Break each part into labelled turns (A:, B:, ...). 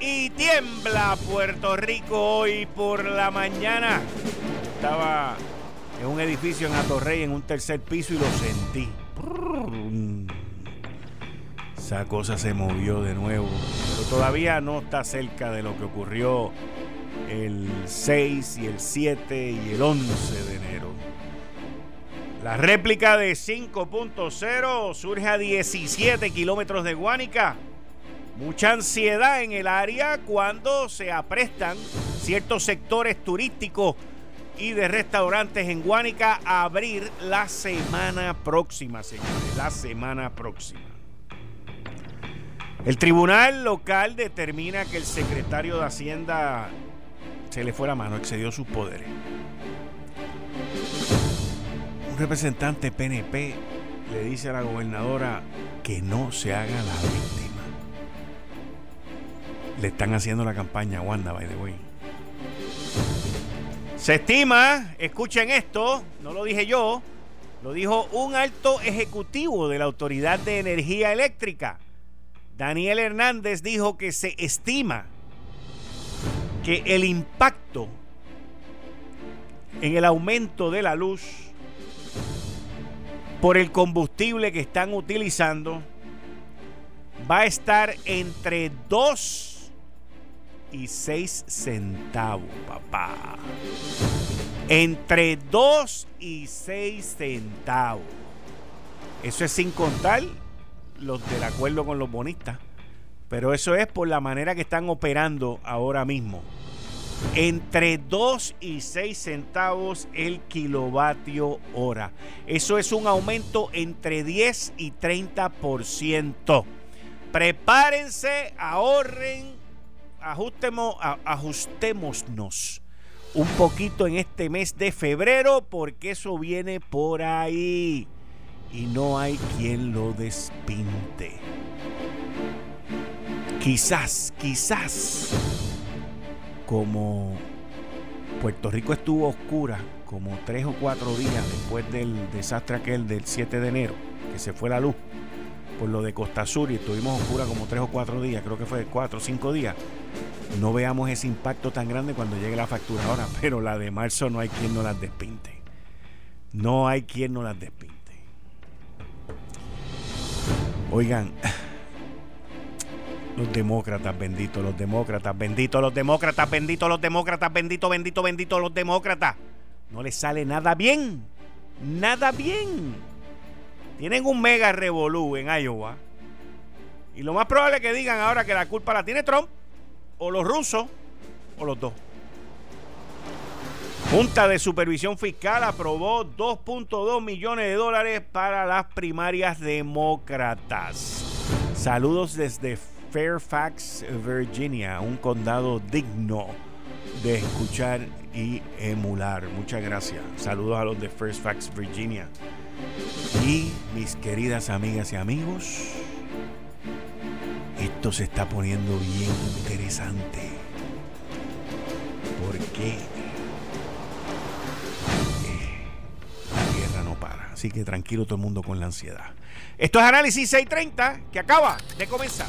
A: y tiembla Puerto Rico hoy por la mañana. Estaba en un edificio en Atorrey en un tercer piso y lo sentí. Esa cosa se movió de nuevo, pero todavía no está cerca de lo que ocurrió el 6 y el 7 y el 11 de enero. La réplica de 5.0 surge a 17 kilómetros de Guánica. Mucha ansiedad en el área cuando se aprestan ciertos sectores turísticos y de restaurantes en Guánica a abrir la semana próxima, señores, la semana próxima. El tribunal local determina que el secretario de Hacienda se le fue la mano, excedió sus poderes representante PNP le dice a la gobernadora que no se haga la víctima. Le están haciendo la campaña a Wanda, by the way. Se estima, escuchen esto, no lo dije yo, lo dijo un alto ejecutivo de la Autoridad de Energía Eléctrica. Daniel Hernández dijo que se estima que el impacto en el aumento de la luz por el combustible que están utilizando va a estar entre 2 y 6 centavos, papá. Entre 2 y 6 centavos. Eso es sin contar los del acuerdo con los bonistas. Pero eso es por la manera que están operando ahora mismo entre 2 y 6 centavos el kilovatio hora. Eso es un aumento entre 10 y 30%. Prepárense, ahorren, ajustemos, ajustémonos un poquito en este mes de febrero porque eso viene por ahí y no hay quien lo despinte. Quizás, quizás como Puerto Rico estuvo oscura como tres o cuatro días después del desastre aquel del 7 de enero, que se fue la luz por lo de Costa Sur y estuvimos oscura como tres o cuatro días, creo que fue cuatro o cinco días. No veamos ese impacto tan grande cuando llegue la factura ahora, pero la de marzo no hay quien no las despinte. No hay quien no las despinte. Oigan, los demócratas, bendito, los demócratas, bendito, los demócratas, bendito, los demócratas, bendito, bendito, bendito, los demócratas. No les sale nada bien. Nada bien. Tienen un mega revolú en Iowa. Y lo más probable es que digan ahora que la culpa la tiene Trump, o los rusos, o los dos. Junta de Supervisión Fiscal aprobó 2.2 millones de dólares para las primarias demócratas. Saludos desde Fairfax, Virginia, un condado digno de escuchar y emular. Muchas gracias. Saludos a los de Fairfax, Virginia. Y mis queridas amigas y amigos, esto se está poniendo bien interesante. Porque eh, la guerra no para. Así que tranquilo todo el mundo con la ansiedad. Esto es Análisis 630 que acaba de comenzar.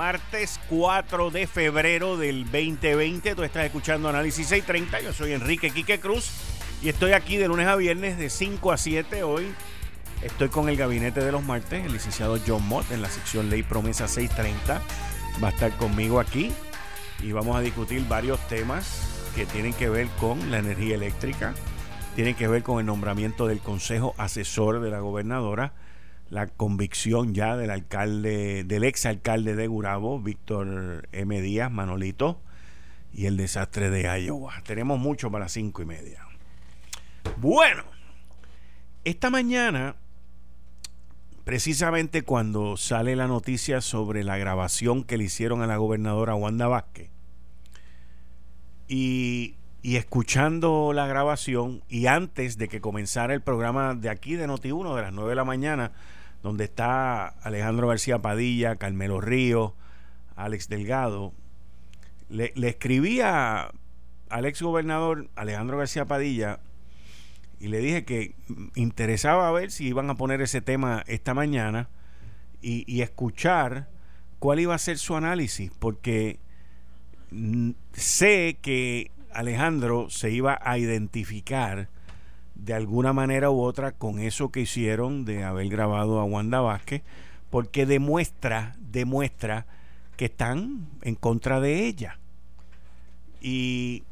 A: martes 4 de febrero del 2020. Tú estás escuchando Análisis 630. Yo soy Enrique Quique Cruz y estoy aquí de lunes a viernes de 5 a 7. Hoy estoy con el gabinete de los martes, el licenciado John Mott en la sección Ley Promesa 630. Va a estar conmigo aquí y vamos a discutir varios temas que tienen que ver con la energía eléctrica, tienen que ver con el nombramiento del Consejo Asesor de la Gobernadora la convicción ya del alcalde, del ex alcalde de Gurabo, Víctor M. Díaz, Manolito, y el desastre de Iowa. Tenemos mucho para las cinco y media. Bueno, esta mañana, precisamente cuando sale la noticia sobre la grabación que le hicieron a la gobernadora Wanda Vázquez, y, y escuchando la grabación, y antes de que comenzara el programa de aquí de Noti1 de las 9 de la mañana, donde está Alejandro García Padilla, Carmelo Río, Alex Delgado. Le, escribí a, al ex gobernador Alejandro García Padilla y le dije que interesaba ver si iban a poner ese tema esta mañana y escuchar cuál iba a ser su análisis, porque sé que Alejandro se iba a identificar de alguna manera u otra con eso que hicieron de haber grabado a Wanda Vázquez, porque demuestra, demuestra que están en contra de ella. Y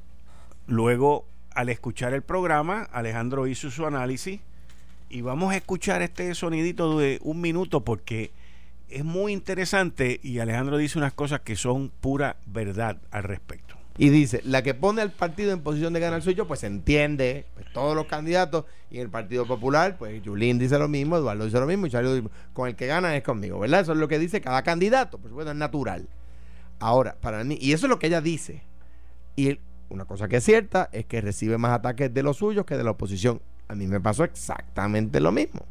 A: luego, al escuchar el programa, Alejandro hizo su análisis y vamos a escuchar este sonidito de un minuto porque es muy interesante y Alejandro dice unas cosas que son pura verdad al respecto.
B: Y dice, la que pone al partido en posición de ganar soy yo, pues entiende, pues todos los candidatos, y en el Partido Popular, pues Yulín dice lo mismo, Eduardo dice lo mismo, y Charlie con el que gana es conmigo, ¿verdad? Eso es lo que dice cada candidato, por supuesto, es natural. Ahora, para mí, y eso es lo que ella dice. Y una cosa que es cierta es que recibe más ataques de los suyos que de la oposición. A mí me pasó exactamente lo mismo,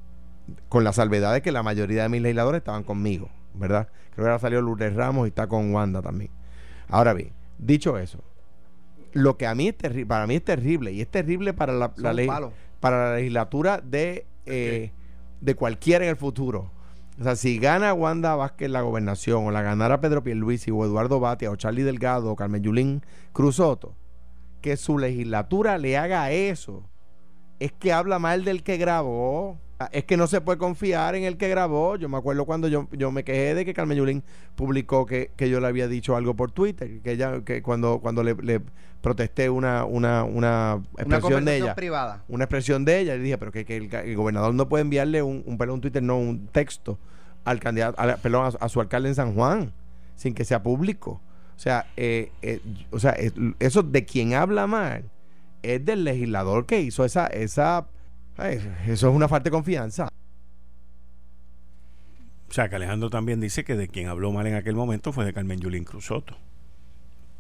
B: con la salvedad de que la mayoría de mis legisladores estaban conmigo, ¿verdad? Creo que ahora salió Lourdes Ramos y está con Wanda también. Ahora bien, Dicho eso, lo que a mí es para mí es terrible y es terrible para la, ley, para la legislatura de, eh, de cualquiera en el futuro. O sea, si gana Wanda Vázquez la gobernación o la ganara Pedro Pierluisi o Eduardo Batia o Charlie Delgado o Carmen Yulín Cruzoto, que su legislatura le haga eso, es que habla mal del que grabó es que no se puede confiar en el que grabó. Yo me acuerdo cuando yo, yo me quejé de que Carmen Yulín publicó que, yo le había dicho algo por Twitter, que ella, que cuando, cuando le, protesté una, una, una expresión de ella.
C: privada.
B: Una expresión de ella, le dije, pero que, el, gobernador no puede enviarle un, un, un Twitter, no, un texto al candidato, perdón, a, su alcalde en San Juan, sin que sea público. O sea, eh, eh, o sea, eso de quien habla mal es del legislador que hizo esa, esa eso es una falta de confianza.
A: O sea, que Alejandro también dice que de quien habló mal en aquel momento fue de Carmen Yulín Cruzoto,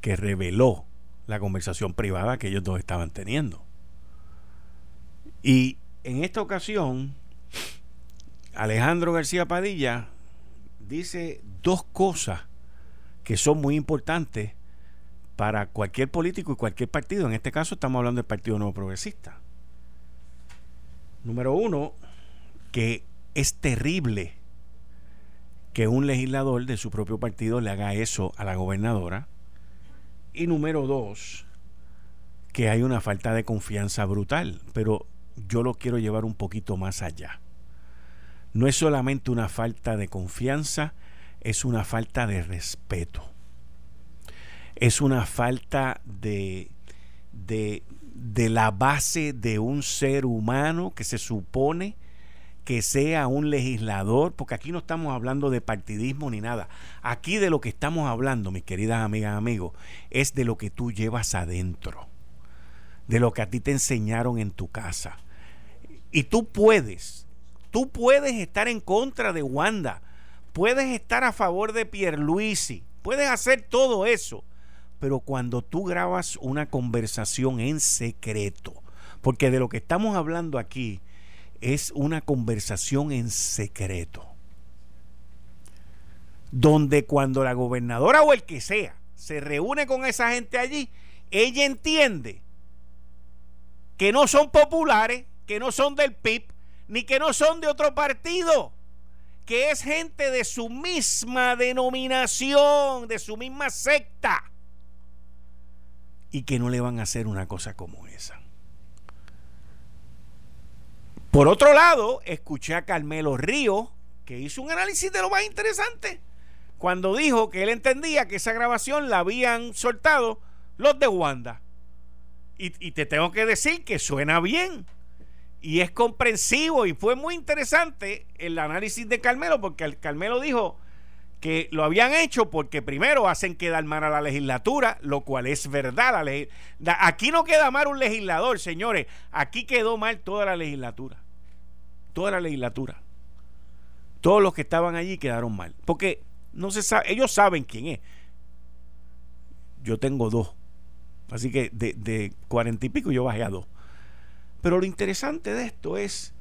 A: que reveló la conversación privada que ellos dos estaban teniendo. Y en esta ocasión, Alejandro García Padilla dice dos cosas que son muy importantes para cualquier político y cualquier partido. En este caso estamos hablando del Partido Nuevo Progresista. Número uno, que es terrible que un legislador de su propio partido le haga eso a la gobernadora. Y número dos, que hay una falta de confianza brutal. Pero yo lo quiero llevar un poquito más allá. No es solamente una falta de confianza, es una falta de respeto. Es una falta de, de, de la base de un ser humano que se supone que sea un legislador, porque aquí no estamos hablando de partidismo ni nada. Aquí de lo que estamos hablando, mis queridas amigas amigos, es de lo que tú llevas adentro, de lo que a ti te enseñaron en tu casa. Y tú puedes, tú puedes estar en contra de Wanda, puedes estar a favor de Pierluisi, puedes hacer todo eso, pero cuando tú grabas una conversación en secreto, porque de lo que estamos hablando aquí es una conversación en secreto, donde cuando la gobernadora o el que sea se reúne con esa gente allí, ella entiende que no son populares, que no son del PIB, ni que no son de otro partido, que es gente de su misma denominación, de su misma secta, y que no le van a hacer una cosa como esa. Por otro lado, escuché a Carmelo Río, que hizo un análisis de lo más interesante, cuando dijo que él entendía que esa grabación la habían soltado los de Wanda. Y, te tengo que decir que suena bien y es comprensivo y fue muy interesante el análisis de Carmelo porque el Carmelo dijo que lo habían hecho porque primero hacen quedar mal a la legislatura, lo cual es verdad. Aquí no queda mal un legislador, señores. Aquí quedó mal toda la legislatura. Toda la legislatura. Todos los que estaban allí quedaron mal. Porque no se sabe, ellos saben quién es. Yo tengo dos. Así que de cuarenta y pico yo bajé a dos. Pero lo interesante de esto es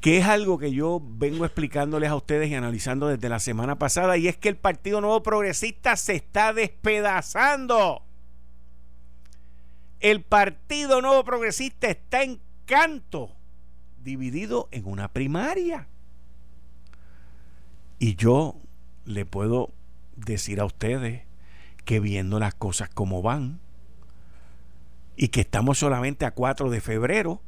A: que es algo que yo vengo explicándoles a ustedes y analizando desde la semana pasada, y es que el Partido Nuevo Progresista se está despedazando. El Partido Nuevo Progresista está en canto, dividido en una primaria. Y yo le puedo decir a ustedes que viendo las cosas como van, y que estamos solamente a 4 de febrero,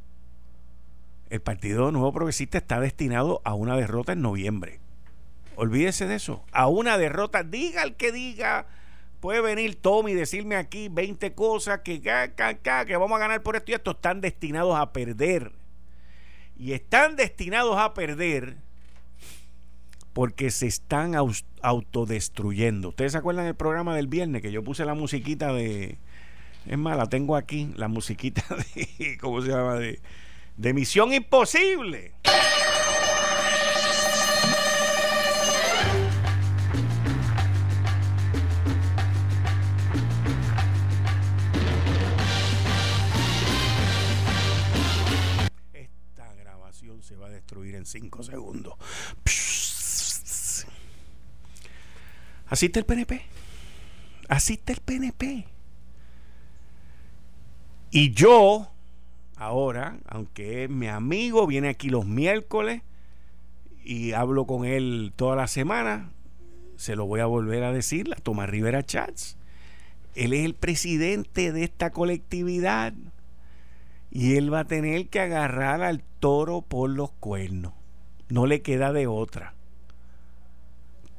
A: el Partido Nuevo Progresista está destinado a una derrota en noviembre. Olvídese de eso. A una derrota, diga el que diga, puede venir Tommy y decirme aquí 20 cosas que, que vamos a ganar por esto y esto. Están destinados a perder. Y están destinados a perder porque se están autodestruyendo. ¿Ustedes se acuerdan del programa del viernes que yo puse la musiquita de es más, la tengo aquí, la musiquita de, ¿cómo se llama? De, de Misión Imposible. Esta grabación se va a destruir en 5 segundos. Así está el PNP. Así está el PNP. Y yo, ahora, aunque es mi amigo, viene aquí los miércoles y hablo con él toda la semana, se lo voy a volver a decir, la Tomás Rivera Chats. Él es el presidente de esta colectividad y él va a tener que agarrar al toro por los cuernos. No le queda de otra.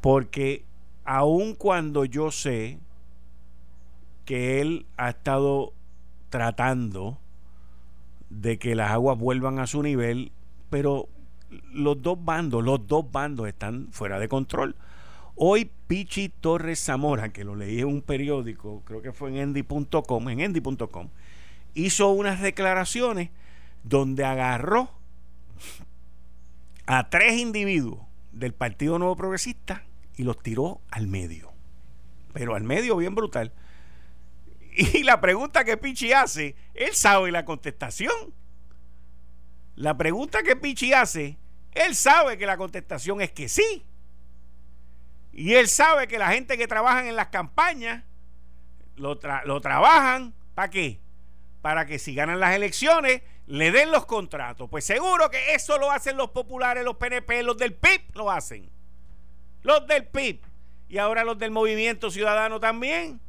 A: Porque aun cuando yo sé que él ha estado tratando de que las aguas vuelvan a su nivel, pero los dos bandos, los dos bandos están fuera de control. Hoy Pichi Torres Zamora, que lo leí en un periódico, creo que fue en endy.com, en endy.com, hizo unas declaraciones donde agarró a tres individuos del Partido Nuevo Progresista y los tiró al medio. Pero al medio bien brutal. Y la pregunta que Pichi hace, él sabe la contestación. La pregunta que Pichi hace, él sabe que la contestación es que sí. Y él sabe que la gente que trabaja en las campañas lo, lo trabajan, ¿para qué? Para que si ganan las elecciones le den los contratos. Pues seguro que eso lo hacen los populares, los PNP, los del PIB lo hacen. Los del PIB. Y ahora los del Movimiento Ciudadano también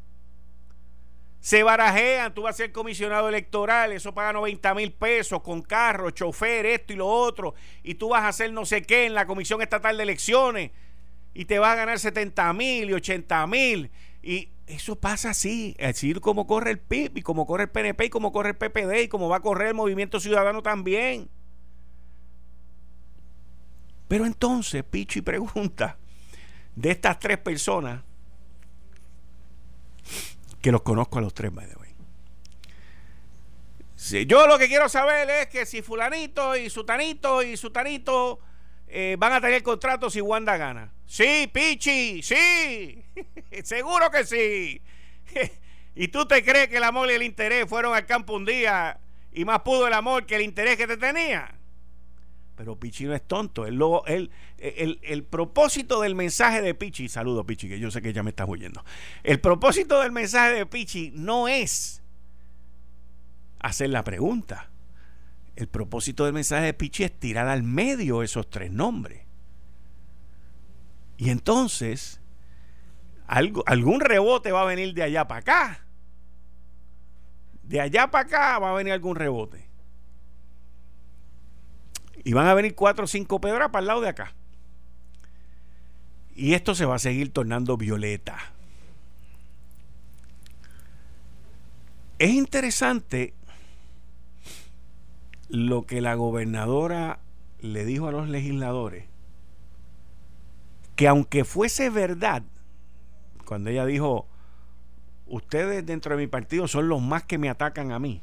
A: se barajean, tú vas a ser comisionado electoral, eso paga 90 mil pesos con carro, chofer, esto y lo otro, y tú vas a hacer no sé qué en la Comisión Estatal de Elecciones y te vas a ganar 70 mil y 80 mil. Y eso pasa así, decir, como corre el PIB y como corre el PNP y como corre el PPD y como va a correr el Movimiento Ciudadano también. Pero entonces, Picho y pregunta, de estas tres personas, que los conozco a los tres, by the way. yo lo que quiero saber es que si fulanito y sutanito y sutanito eh, van a tener contrato si Wanda gana. Sí, Pichi, sí, seguro que sí. ¿Y tú te crees que el amor y el interés fueron al campo un día y más pudo el amor que el interés que te tenía? Pero Pichi no es tonto. Él, el, el, propósito del mensaje de Pichi, saludo Pichi, que yo sé que ya me estás oyendo. El propósito del mensaje de Pichi no es hacer la pregunta. El propósito del mensaje de Pichi es tirar al medio esos tres nombres. Y entonces, algo, algún rebote va a venir de allá para acá. De allá para acá va a venir algún rebote. Y van a venir cuatro o cinco pedras para el lado de acá. Y esto se va a seguir tornando violeta. Es interesante lo que la gobernadora le dijo a los legisladores, que aunque fuese verdad, cuando ella dijo, ustedes dentro de mi partido son los más que me atacan a mí,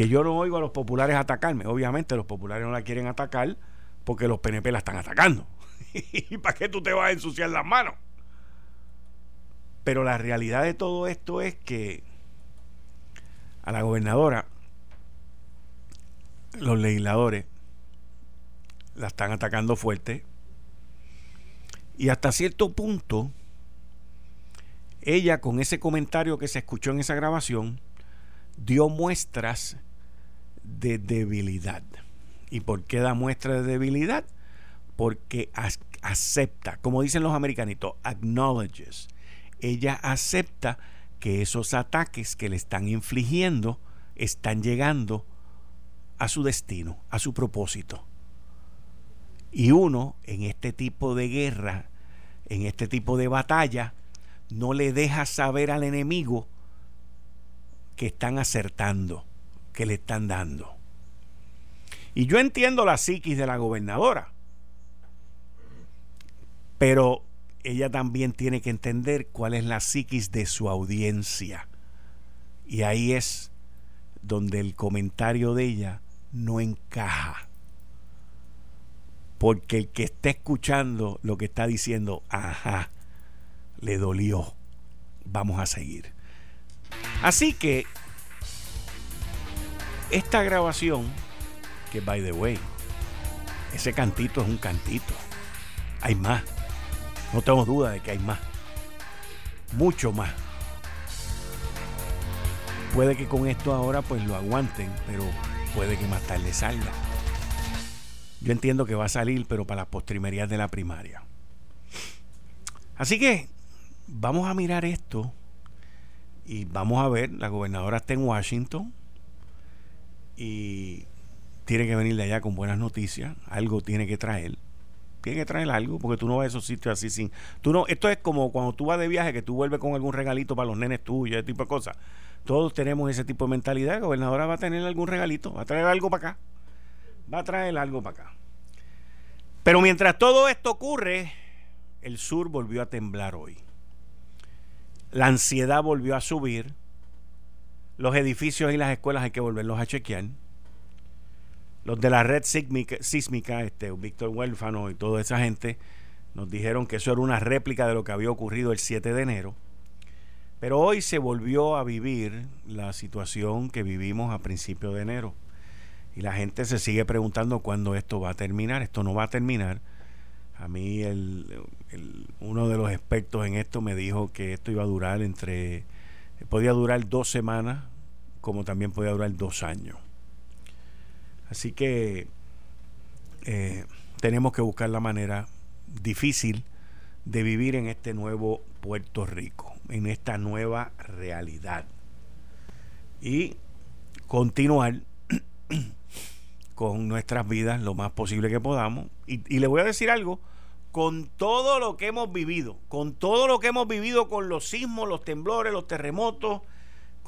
A: que yo no oigo a los populares atacarme, obviamente los populares no la quieren atacar porque los PNP la están atacando. ¿Y para qué tú te vas a ensuciar las manos? Pero la realidad de todo esto es que a la gobernadora, los legisladores la están atacando fuerte y hasta cierto punto ella con ese comentario que se escuchó en esa grabación dio muestras de debilidad. ¿Y por qué da muestras de debilidad? Porque acepta, como dicen los americanitos, acknowledges. Ella acepta que esos ataques que le están infligiendo están llegando a su destino, a su propósito. Y uno en este tipo de guerra, en este tipo de batalla, no le deja saber al enemigo que están acertando, que le están dando. Y yo entiendo la psiquis de la gobernadora, pero ella también tiene que entender cuál es la psiquis de su audiencia. Y ahí es donde el comentario de ella no encaja. Porque el que está escuchando lo que está diciendo, ajá, le dolió. Vamos a seguir. Así que esta grabación, que by the way, ese cantito es un cantito. Hay más. No tengo duda de que hay más. Mucho más. Puede que con esto ahora pues lo aguanten, pero puede que más tarde salga. Yo entiendo que va a salir, pero para las postrimerías de la primaria. Así que vamos a mirar esto y vamos a ver, la gobernadora está en Washington y tiene que venir de allá con buenas noticias, algo tiene que traer tiene que traer algo, porque tú no vas a esos sitios así sin. Tú no, esto es como cuando tú vas de viaje, que tú vuelves con algún regalito para los nenes tuyos, ese tipo de cosas. Todos tenemos ese tipo de mentalidad. La gobernadora va a tener algún regalito, va a traer algo para acá. Va a traer algo para acá. Pero mientras todo esto ocurre, el sur volvió a temblar hoy. La ansiedad volvió a subir. Los edificios y las escuelas hay que volverlos a chequear los de la red sísmica, este, Víctor Huérfano y toda esa gente, nos dijeron que eso era una réplica de lo que había ocurrido el 7 de enero. Pero hoy se volvió a vivir la situación que vivimos a principios de enero. Y la gente se sigue preguntando cuándo esto va a terminar. Esto no va a terminar. A mí el, uno de los expertos en esto me dijo que esto iba a durar entre, podía durar dos semanas, como también podía durar dos años. Así que eh, tenemos que buscar la manera difícil de vivir en este nuevo Puerto Rico, en esta nueva realidad. Y continuar con nuestras vidas lo más posible que podamos. Y, y le voy a decir algo, con todo lo que hemos vivido, con todo lo que hemos vivido con los sismos, los temblores, los terremotos,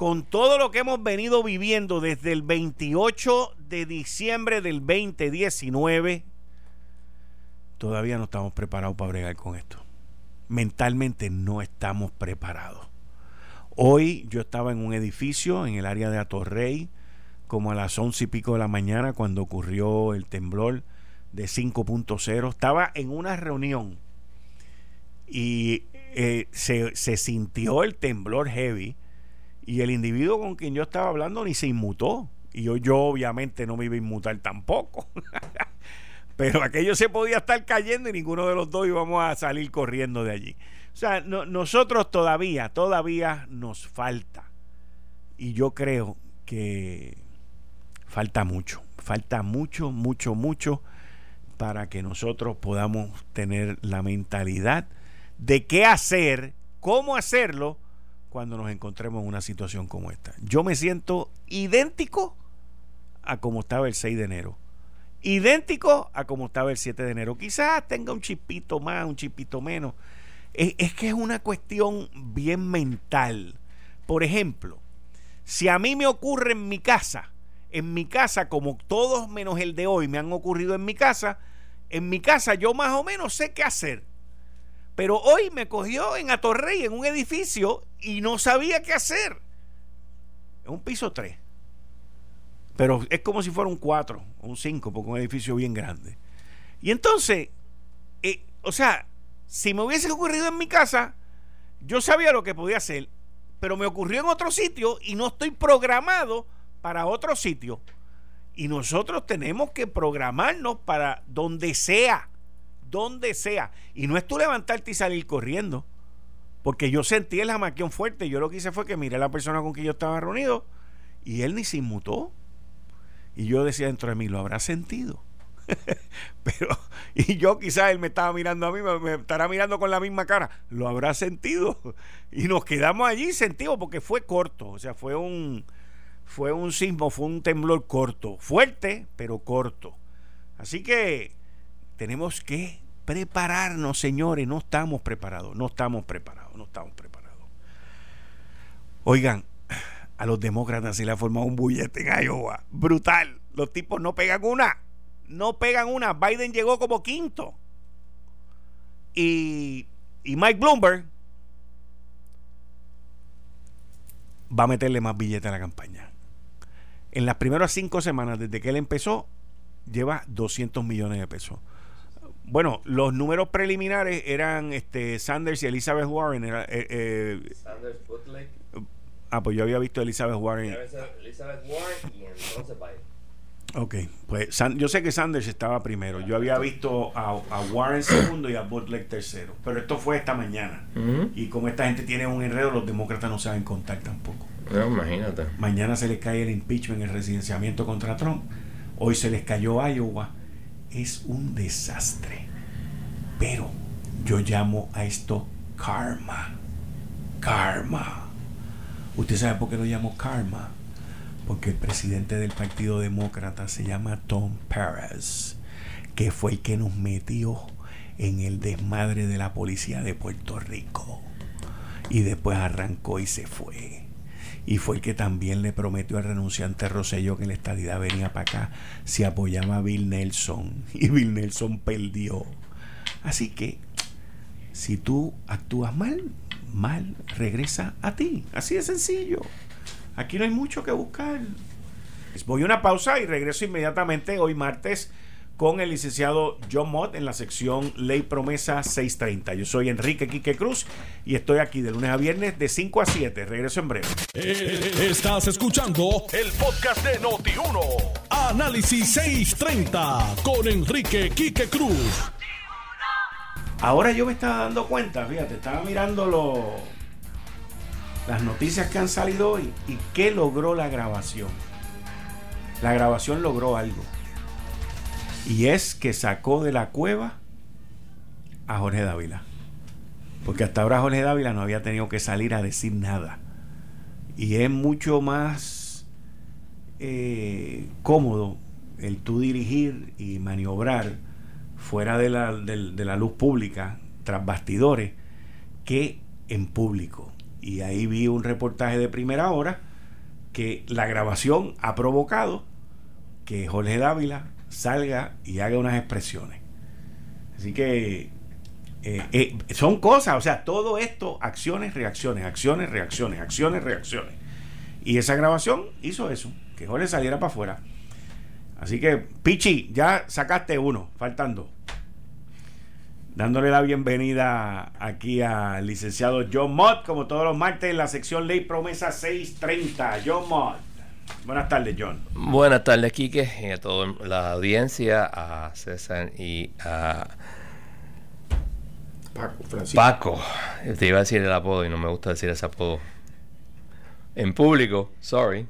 A: con todo lo que hemos venido viviendo desde el 28 de diciembre del 2019, todavía no estamos preparados para bregar con esto. Mentalmente no estamos preparados. Hoy yo estaba en un edificio en el área de Atorrey, como a las once y pico de la mañana, cuando ocurrió el temblor de 5.0. Estaba en una reunión y eh, se, se sintió el temblor heavy y el individuo con quien yo estaba hablando ni se inmutó. Y yo, yo obviamente no me iba a inmutar tampoco. Pero aquello se podía estar cayendo y ninguno de los dos íbamos a salir corriendo de allí. O sea, nosotros todavía, todavía nos falta. Y yo creo que falta mucho, falta mucho, mucho, mucho para que nosotros podamos tener la mentalidad de qué hacer, cómo hacerlo cuando nos encontremos en una situación como esta. Yo me siento idéntico a como estaba el 6 de enero. Idéntico a como estaba el 7 de enero. Quizás tenga un chipito más, un chipito menos. Es, es que es una cuestión bien mental. Por ejemplo, si a mí me ocurre en mi casa, en mi casa, como todos menos el de hoy me han ocurrido en mi casa, en mi casa yo más o menos sé qué hacer. Pero hoy me cogió en Atorrey, en un edificio, y no sabía qué hacer. Es un piso 3. Pero es como si fuera un 4, un 5, porque un edificio bien grande. Y entonces, eh, o sea, si me hubiese ocurrido en mi casa, yo sabía lo que podía hacer, pero me ocurrió en otro sitio y no estoy programado para otro sitio. Y nosotros tenemos que programarnos para donde sea, donde sea. Y no es tú levantarte y salir corriendo. Porque yo sentí el jamaquión fuerte. Yo lo que hice fue que miré a la persona con quien yo estaba reunido y él ni se inmutó. Y yo decía dentro de mí, lo habrá sentido. Pero, y yo quizás él me estaba mirando a mí, me, estará mirando con la misma cara, lo habrá sentido. Y nos quedamos allí sentidos porque fue corto, o sea, fue un, fue un sismo, fue un temblor corto, fuerte, pero corto. Así que tenemos que prepararnos, señores, no estamos preparados, no estamos preparados, no estamos preparados. Oigan, a los demócratas se le ha formado un bullete en Iowa, brutal. Los tipos no pegan una, no pegan una. Biden llegó como quinto. Y, y Mike Bloomberg va a meterle más billetes a la campaña. En las primeras cinco semanas desde que él empezó, lleva 200 millones de pesos. Bueno, los números preliminares eran este Sanders y Elizabeth Warren. Era, eh, eh, Sanders Ah, pues yo había visto a Elizabeth Warren. Elizabeth Warren y entonces Biden. Ok, pues yo sé que Sanders estaba primero. Yo había visto a, Warren segundo y a Butler tercero. Pero esto fue esta mañana. Y como esta gente tiene un enredo, los demócratas no saben contar tampoco.
C: No, imagínate.
A: Mañana se les cae el impeachment, el residenciamiento contra Trump. Hoy se les cayó Iowa. Es un desastre. Pero yo llamo a esto karma. Karma. ¿Usted sabe por qué lo llamo karma? porque el presidente del Partido Demócrata se llama Tom Perez, que fue el que nos metió en el desmadre de la policía de Puerto Rico. Y después arrancó y se fue. Y fue el que también le prometió al renunciante Rosselló que la estadidad venía para acá si apoyaba a Bill Nelson. Y Bill Nelson perdió. Así que, si tú actúas mal, mal regresa a ti. Así de sencillo. Aquí no hay mucho que buscar. Voy a una pausa y regreso inmediatamente hoy martes con el licenciado John Mott en la sección Ley Promesa 630. Yo soy Enrique Quique Cruz y estoy aquí de lunes a viernes de 5 a 7. Regreso en breve.
D: Eh, estás escuchando el podcast de Noti1. Análisis 630 con Enrique Quique Cruz.
A: Ahora yo me estaba dando cuenta, fíjate, estaba mirando los las noticias que han salido hoy y qué logró la grabación. La grabación logró algo. Y es que sacó de la cueva a Jorge Dávila. Porque hasta ahora Jorge Dávila no había tenido que salir a decir nada. Y es mucho más eh, cómodo el tú dirigir y maniobrar fuera de la, de la luz pública, tras bastidores, que en público. Y ahí vi un reportaje de primera hora que la grabación ha provocado que Jorge Dávila salga y haga unas expresiones. Así que eh, eh, son cosas, o sea, todo esto, acciones, reacciones, acciones, reacciones, acciones, reacciones. Y esa grabación hizo eso, que Jorge saliera para afuera. Así que, Pichi, ya sacaste uno, faltando dándole la bienvenida aquí al licenciado John Mott, como todos los martes en la sección Ley Promesa 630. John Mott. Buenas tardes, John.
C: Buenas tardes, Quique, y a toda la audiencia, a César y a
B: Paco, Francisco.
C: Paco. Te iba a decir el apodo y no me gusta decir ese apodo en público, sorry.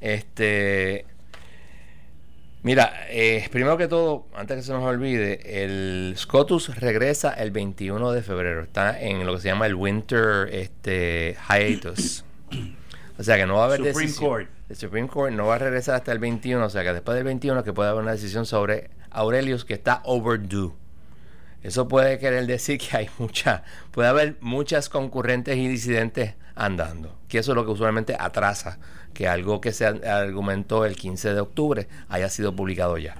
C: Este Mira, eh, primero que todo, antes que se nos olvide, el SCOTUS regresa el 21 de febrero. Está en lo que se llama el Winter este, Hiatus. O sea que no va a haber
A: Supreme
C: decisión.
A: Court.
C: El Supreme Court no va a regresar hasta el 21. O sea que después del 21 que puede haber una decisión sobre Aurelius que está overdue. Eso puede querer decir que hay mucha, puede haber muchas concurrentes y disidentes andando, que eso es lo que usualmente atrasa que algo que se argumentó el 15 de octubre haya sido publicado ya.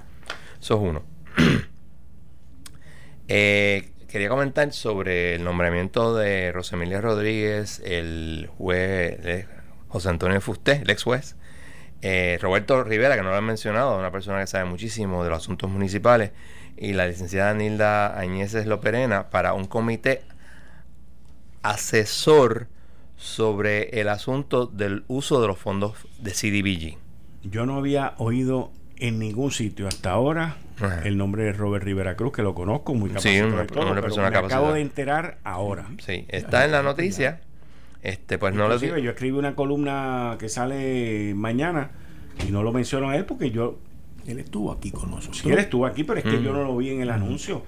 C: Eso es uno. Eh, quería comentar sobre el nombramiento de Rosemilia Rodríguez, el juez José Antonio Fusté, el ex juez, eh, Roberto Rivera, que no lo han mencionado, una persona que sabe muchísimo de los asuntos municipales, y la licenciada Nilda Añeses Loperena para un comité asesor sobre el asunto del uso de los fondos de CDBG.
A: Yo no había oído en ningún sitio hasta ahora
C: Ajá.
A: el nombre de Robert Rivera Cruz, que lo conozco, muy
C: Sí,
A: capacitado
C: una- persona
A: me acabo de enterar ahora.
C: Sí, está en la noticia. Este, pues no lo
A: Inclusive, yo escribí una columna que sale mañana y no lo menciono a él porque yo
E: Él estuvo aquí con nosotros.
A: Sí, él estuvo aquí, pero es que
C: Mm.
A: yo no lo vi en el anuncio.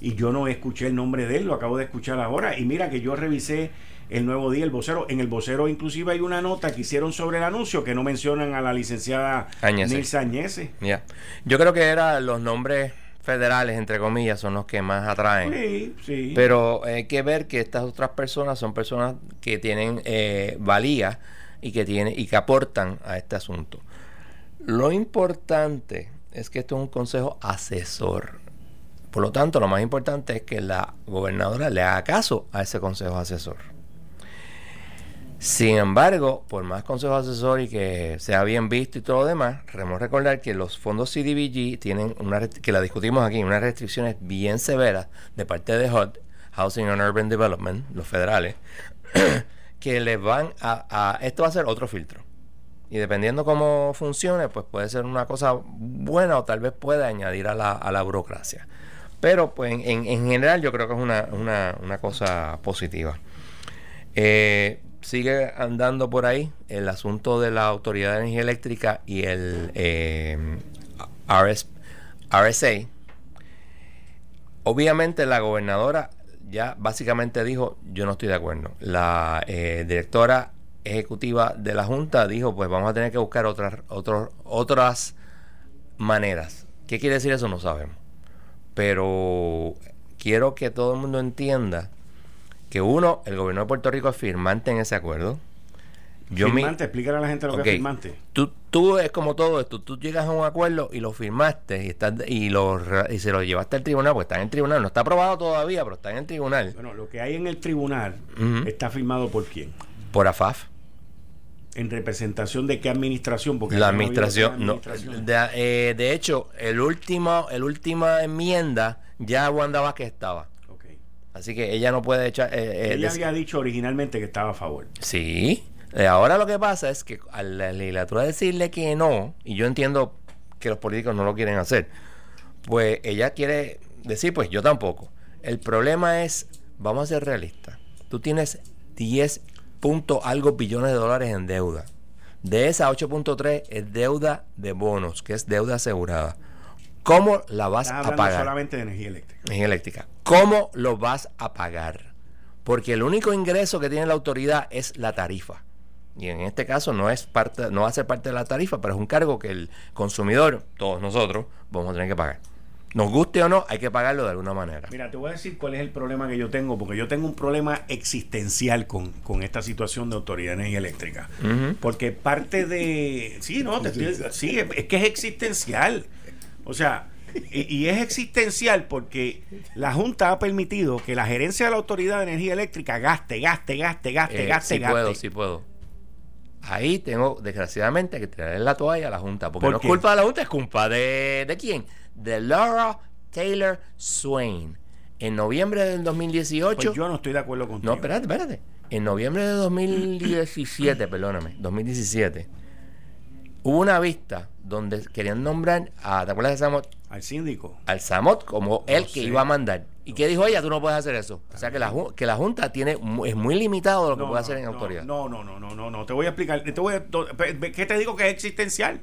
A: Y yo no escuché el nombre de él, lo acabo de escuchar ahora. Y mira que yo revisé el nuevo día, el vocero. En el vocero inclusive hay una nota que hicieron sobre el anuncio que no mencionan a la licenciada
C: Añese.
A: Nilsa Añese.
C: Ya. Yo creo que era los nombres federales, entre comillas, son los que más atraen.
A: Sí, sí.
C: Pero hay que ver que estas otras personas son personas que tienen eh, valía y que tienen y que aportan a este asunto. Lo importante es que esto es un consejo asesor. Por lo tanto, lo más importante es que la gobernadora le haga caso a ese consejo asesor. Sin embargo, por más consejo asesor y que sea bien visto y todo lo demás, debemos recordar que los fondos CDBG tienen que la discutimos aquí, unas restricciones bien severas de parte de HUD, Housing and Urban Development, los federales, que les van a, esto va a ser otro filtro. Y dependiendo cómo funcione, pues puede ser una cosa buena o tal vez pueda añadir a la, a la burocracia. Pero pues en- en general yo creo que es una, una- una cosa positiva. Eh, sigue andando por ahí el asunto de la Autoridad de Energía Eléctrica y el eh, RS RSA. Obviamente la gobernadora ya básicamente dijo, yo no estoy de acuerdo. La eh, directora ejecutiva de la Junta dijo, pues vamos a tener que buscar otras, otras maneras. ¿Qué quiere decir eso? No sabemos. Pero quiero que todo el mundo entienda que uno, el gobierno de Puerto Rico es firmante en ese acuerdo. Yo mi-
A: firmante, explícale a la gente lo que es firmante.
C: Tú, tú es como todo esto, tú llegas a un acuerdo y lo firmaste y, estás, y, lo, y se lo llevaste al tribunal, porque está en el tribunal, no está aprobado todavía, pero está en el tribunal,
A: Bueno, lo que hay en el tribunal está firmado por quién.
C: por AFAF.
A: En representación de qué administración, porque
C: La administración, no, de, eh, de hecho, el último, el última enmienda ya Wanda Vázquez estaba. Así que ella no puede echar... eh, eh,
A: Ella había dicho originalmente que estaba a favor.
C: Sí. Eh, Ahora lo que pasa es que a la legislatura decirle que no, y yo entiendo que los políticos no lo quieren hacer, pues ella quiere decir, pues yo tampoco. El problema es, vamos a ser realistas, tú tienes 10 punto algo billones de dólares en deuda. De esa 8.3 es deuda de bonos, que es deuda asegurada. ¿Cómo la vas
A: Estás
C: a pagar?
A: solamente de energía eléctrica.
C: energía eléctrica. ¿Cómo lo vas a pagar? Porque el único ingreso que tiene la autoridad es la tarifa. Y en este caso no es parte, no va a ser parte de la tarifa, pero es un cargo que el consumidor, todos nosotros, vamos a tener que pagar. Nos guste o no, hay que pagarlo de alguna manera.
A: Mira, te voy a decir cuál es el problema que yo tengo, porque yo tengo un problema existencial con, con esta situación de autoridad de energía eléctrica. Porque parte de. Sí, no, te estoy- sí, es, es que es existencial. O sea, y, y es existencial porque la Junta ha permitido que la gerencia de la Autoridad de Energía Eléctrica gaste, gaste, gaste, gaste,
C: Eh,
A: gaste,
C: sí
A: gaste.
C: puedo, sí puedo. Ahí tengo, desgraciadamente, que tirarle la toalla a la Junta. Porque
A: ¿Por
C: no
A: qué?
C: es culpa de la Junta, es culpa de, de quién? De Laura Taylor Swain. En noviembre del 2018.
A: Pues yo no estoy de acuerdo contigo.
C: No, espérate, espérate. En noviembre de 2017, perdóname, 2017, hubo una vista donde querían nombrar a, ¿te acuerdas de Samot?
A: Al síndico.
C: Al Samot como el que
A: sé.
C: iba a mandar. ¿Y qué dijo ella? Tú no puedes hacer eso. O sea que la, ju- que la Junta tiene es muy limitado lo que
A: No,
C: puede
A: no,
C: hacer en
A: no,
C: autoridad.
A: No, no, no, no, no, no. Te voy a explicar. Te voy a- ¿Qué te digo que es existencial?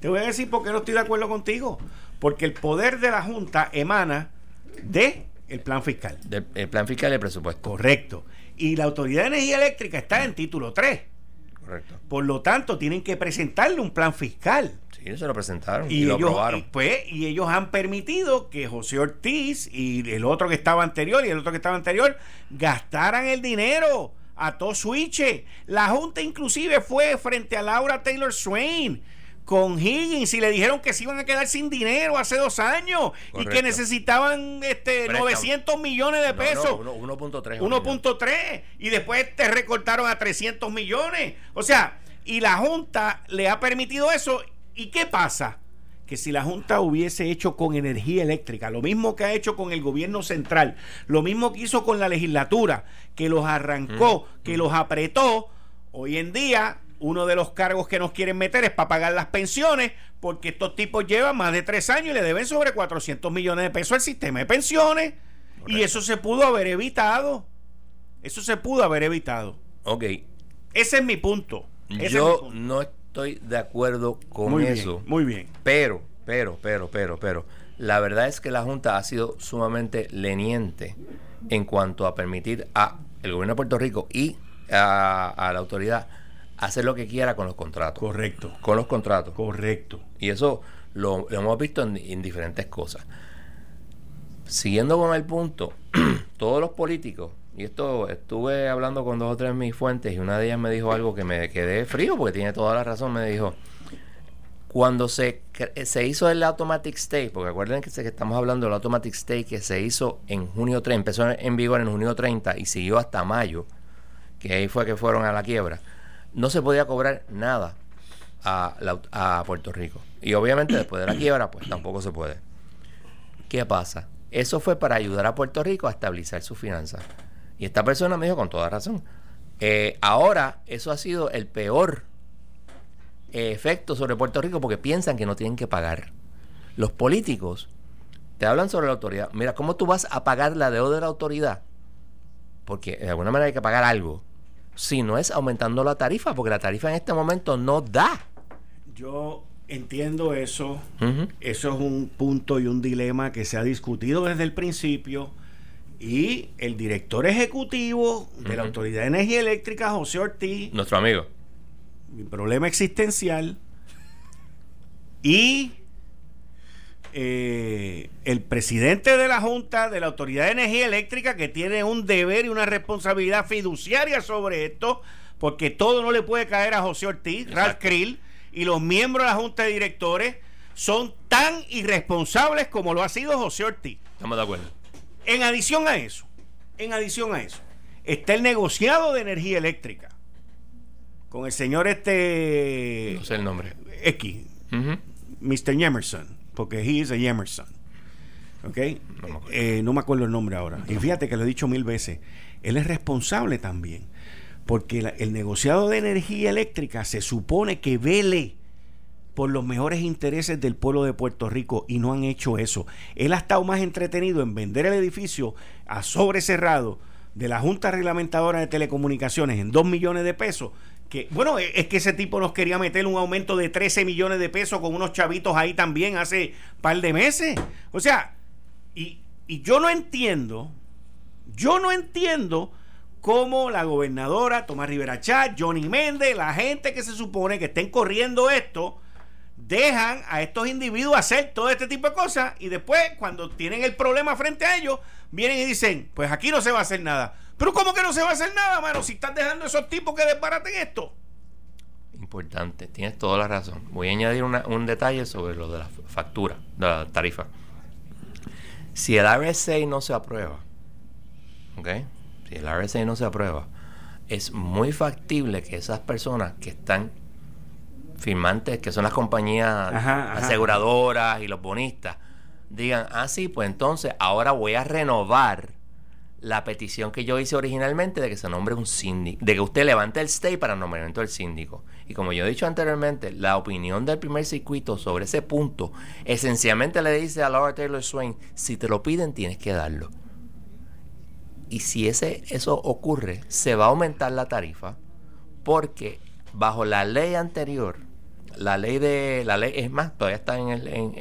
A: Te voy a decir por qué no estoy de acuerdo contigo. Porque el poder de la Junta emana de el plan fiscal.
C: Del- el plan fiscal y el presupuesto.
A: Correcto. Y la Autoridad de Energía Eléctrica está en título 3.
C: Correcto.
A: Por lo tanto, tienen que presentarle un plan fiscal.
C: Sí, se lo presentaron y,
A: Y
C: lo
A: ellos,
C: aprobaron.
A: y, pues, y ellos han permitido que José Ortiz y el otro que estaba anterior y el otro que estaba anterior gastaran el dinero a todo switch. La Junta inclusive fue frente a Laura Taylor Swain con Higgins y le dijeron que se iban a quedar sin dinero hace dos años y que necesitaban este
C: Préstamo.
A: 900 millones de
C: No, no,
A: pesos.
C: uno- 1.3.
A: 1.3 y después te recortaron a 300 millones. O sea, y la Junta le ha permitido eso. ¿Y qué pasa? Que si la Junta hubiese hecho con energía eléctrica, lo mismo que ha hecho con el gobierno central, lo mismo que hizo con la legislatura, que los arrancó, que los apretó, hoy en día uno de los cargos que nos quieren meter es para pagar las pensiones, porque estos tipos llevan más de tres años y le deben sobre 400 millones de pesos al sistema de pensiones. Y eso se pudo haber evitado. Eso se pudo haber evitado.
C: Ok,
A: Ese es mi punto. Ese es mi
C: yo
A: punto.
C: no estoy de acuerdo con
A: muy
C: eso.
A: Bien, muy bien.
C: Pero, pero, pero, pero, pero, la verdad es que la Junta ha sido sumamente leniente en cuanto a permitir a el gobierno de Puerto Rico y a, a la autoridad hacer lo que quiera con los contratos.
A: Correcto.
C: Con los contratos.
A: Correcto.
C: Y eso lo, lo hemos visto en, en diferentes cosas. Siguiendo con el punto, todos los políticos, y esto estuve hablando con dos o tres de mis fuentes, y una de ellas me dijo algo que me quedé frío, porque tiene toda la razón, me dijo, cuando se, se hizo el Automatic Stay, porque acuérdense que, se- que estamos hablando del Automatic Stay que se hizo en junio 30, empezó en vigor en junio 30 y siguió hasta mayo, que ahí fue que fueron a la quiebra, no se podía cobrar nada a, la- a Puerto Rico. Y obviamente después de la quiebra, pues tampoco se puede. ¿Qué pasa? Eso fue para ayudar a Puerto Rico a estabilizar sus finanzas. Y esta persona me dijo con toda razón. eh, ahora eso ha sido el peor eh, efecto sobre Puerto Rico porque piensan que no tienen que pagar. Los políticos te hablan sobre la autoridad. Mira, ¿cómo tú vas a pagar la deuda de la autoridad? Porque de alguna manera hay que pagar algo. Si no es aumentando la tarifa, porque la tarifa en este momento no da.
A: Yo entiendo eso. Eso es un punto y un dilema que se ha discutido desde el principio. Y el director ejecutivo de la. Autoridad de Energía Eléctrica, José Ortiz,
C: Nuestro amigo.
A: mi problema existencial, y eh, el presidente de la Junta de la Autoridad de Energía Eléctrica, que tiene un deber y una responsabilidad fiduciaria sobre esto, porque todo no le puede caer a José Ortiz, Ralph. Krill, y los miembros de la Junta de Directores son tan irresponsables como lo ha sido José Ortiz.
C: Estamos de acuerdo.
A: En adición a eso, en adición a eso, está el negociado de energía eléctrica con el señor este
C: No sé el nombre.
A: X,
C: Ujú.
A: Mr. Yemerson, porque he is a Yemerson. ¿Ok?
C: No me acuerdo.
A: Eh, no me acuerdo el nombre ahora. Y fíjate que lo he dicho mil veces. Él es responsable también. Porque la- el negociado de energía eléctrica se supone que vele por los mejores intereses del pueblo de Puerto Rico y no han hecho eso. Él ha estado más entretenido en vender el edificio a sobre cerrado de la Junta Reglamentadora de Telecomunicaciones en 2 millones de pesos. Que, bueno, e- es que ese tipo nos quería meter un aumento de 13 millones de pesos con unos chavitos ahí también hace par de meses. O sea, y, yo no entiendo, yo no entiendo cómo la gobernadora Tomás Rivera Chat, Johnny Méndez, la gente que se supone que estén corriendo esto, dejan a estos individuos hacer todo este tipo de cosas y después cuando tienen el problema frente a ellos, vienen y dicen, pues aquí no se va a hacer nada. Pero ¿cómo que no se va a hacer nada, mano? Si estás dejando a esos tipos que desbaraten esto.
C: Importante, tienes toda la razón. Voy a añadir una- un detalle sobre lo de la factura, de la tarifa. Si el RSA no se aprueba, ¿ok? Si el RSA no se aprueba, es muy factible que esas personas que están firmantes, que son las compañías
A: Ajá, ajá.
C: aseguradoras y los bonistas, digan, ah, sí, pues entonces ahora voy a renovar la petición que yo hice originalmente de que se nombre un síndico, de que usted levante el stay para nombramiento del síndico. Y como yo he dicho anteriormente, la opinión del primer circuito sobre ese punto esencialmente le dice a Laura Taylor Swain, si te lo piden tienes que darlo. Y si ese, eso ocurre, se va a aumentar la tarifa porque bajo la ley anterior, la ley de la ley es más todavía está en, en-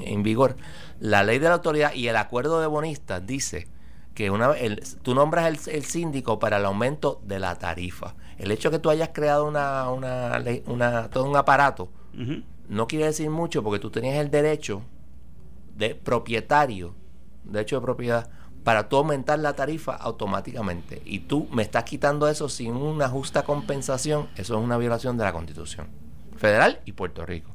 C: en vigor la ley de la autoridad y el acuerdo de bonistas dice que una el- tú nombras el, el síndico para el aumento de la tarifa el hecho de que tú hayas creado una una ley una todo un aparato no quiere decir mucho porque tú tenías el derecho de propietario, derecho de propiedad, para tú aumentar la tarifa automáticamente. Y tú me estás quitando eso sin una justa compensación. Eso es una violación de la Constitución federal y Puerto Rico.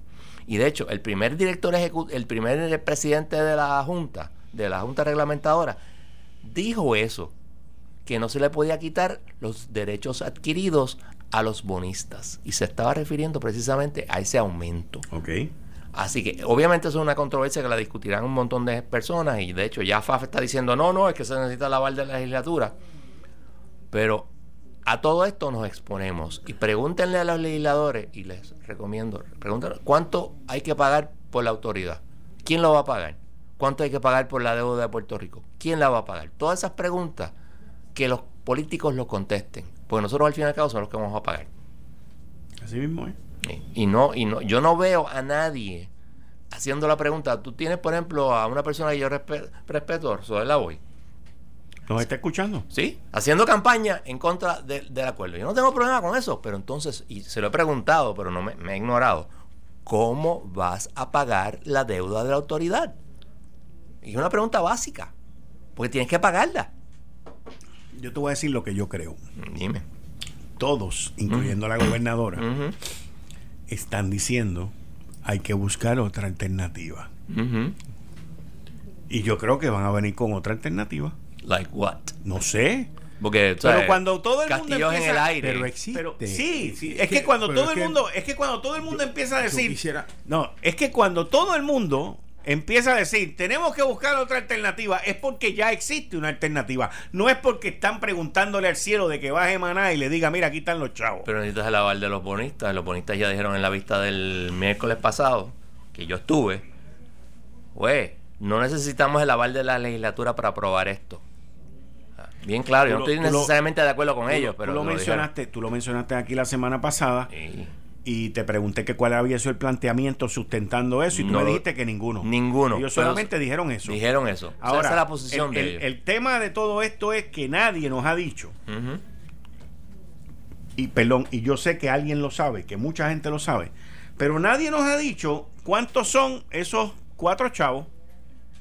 C: Y de hecho, el primer director ejecutivo, el primer presidente de la Junta, de la Junta Reglamentadora, dijo eso, que no se le podía quitar los derechos adquiridos a los bonistas. Y se estaba refiriendo precisamente a ese aumento.
A: Ok.
C: Así que obviamente eso es una controversia que la discutirán un montón de personas y de hecho ya FAF está diciendo no, no, es que se necesita la aval de la legislatura. Pero a todo esto nos exponemos y pregúntenle a los legisladores y les recomiendo, pregúntenle cuánto hay que pagar por la autoridad. ¿Quién lo va a pagar? ¿Cuánto hay que pagar por la deuda de Puerto Rico? ¿Quién la va a pagar? Todas esas preguntas que los políticos lo contesten, porque nosotros al fin y al cabo somos los que vamos a pagar.
A: Así mismo es.
C: Y no, y no, yo no veo a nadie haciendo la pregunta. Tú tienes, por ejemplo, a una persona que yo respe- respeto, la voy,
A: ¿Nos está escuchando?
C: ¿sí? Haciendo campaña en contra de- del acuerdo. Yo no tengo problema con eso, pero entonces, y se lo he preguntado, pero no me, me ha ignorado. ¿Cómo vas a pagar la deuda de la autoridad? Y es una pregunta básica, porque tienes que pagarla.
A: Yo te voy a decir lo que yo creo.
C: Dime.
A: Todos, incluyendo la gobernadora,
C: Ujú,
A: están diciendo hay que buscar otra alternativa.
C: ujú.
A: Y yo creo que van a venir con otra alternativa.
C: Like what?
A: No sé.
C: Porque,
A: Pero
C: sabes,
A: cuando todo el mundo
C: en el aire.
B: Pero existe.
A: Pero sí, sí, es
B: que-
A: que cuando todo
B: es
A: el
B: que-
A: mundo, es que cuando todo el mundo empieza a decir,
B: quisiera-
A: no, es que cuando todo el mundo empieza a decir, tenemos que buscar otra alternativa, es porque ya existe una alternativa. No es porque están preguntándole al cielo de que baje maná y le diga, mira, aquí están los chavos.
C: Pero necesitas el aval de los bonistas. Los bonistas ya dijeron en la vista del miércoles pasado, que yo estuve, güey, no necesitamos el aval de la legislatura para aprobar esto. Ah, Bien claro, yo no
A: lo-
C: estoy
A: lo-
C: necesariamente de acuerdo con ellos, pero
A: tú lo,
C: lo dijeron.
A: mencionaste, tú lo mencionaste aquí la semana pasada
C: Sí.
A: Y te pregunté que cuál había sido el planteamiento sustentando eso y tú
C: No
A: me dijiste que ninguno.
C: Ninguno.
A: Ellos
C: pero
A: solamente dijeron eso.
C: Dijeron eso. O sea,
A: Ahora,
C: esa es la posición
A: el,
C: de
A: el-
C: ellos.
A: el tema de todo esto es que nadie nos ha dicho y perdón, y yo sé que alguien lo sabe, que mucha gente lo sabe, pero nadie nos ha dicho cuántos son esos cuatro chavos.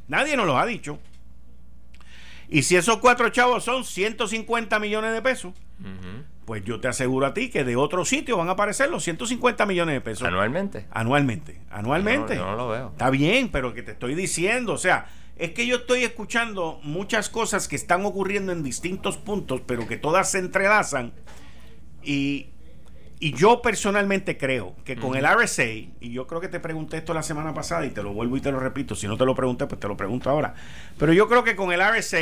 A: Nadie nos los ha dicho. Y si esos cuatro chavos son 150 millones de pesos,
C: Ujú.
A: Pues yo te aseguro a ti que de otro sitio van a aparecer los 150 millones de pesos.
C: Anualmente.
A: Anualmente. Anualmente.
C: Yo no- yo no lo veo.
A: Está bien, pero que te estoy diciendo, o sea, es que yo estoy escuchando muchas cosas que están ocurriendo en distintos puntos, pero que todas se entrelazan. Y, y yo personalmente creo que con el RSA, y yo creo que te pregunté esto la semana pasada y te lo vuelvo y te lo repito, si no te lo pregunté, pues te lo pregunto ahora. Pero yo creo que con el RSA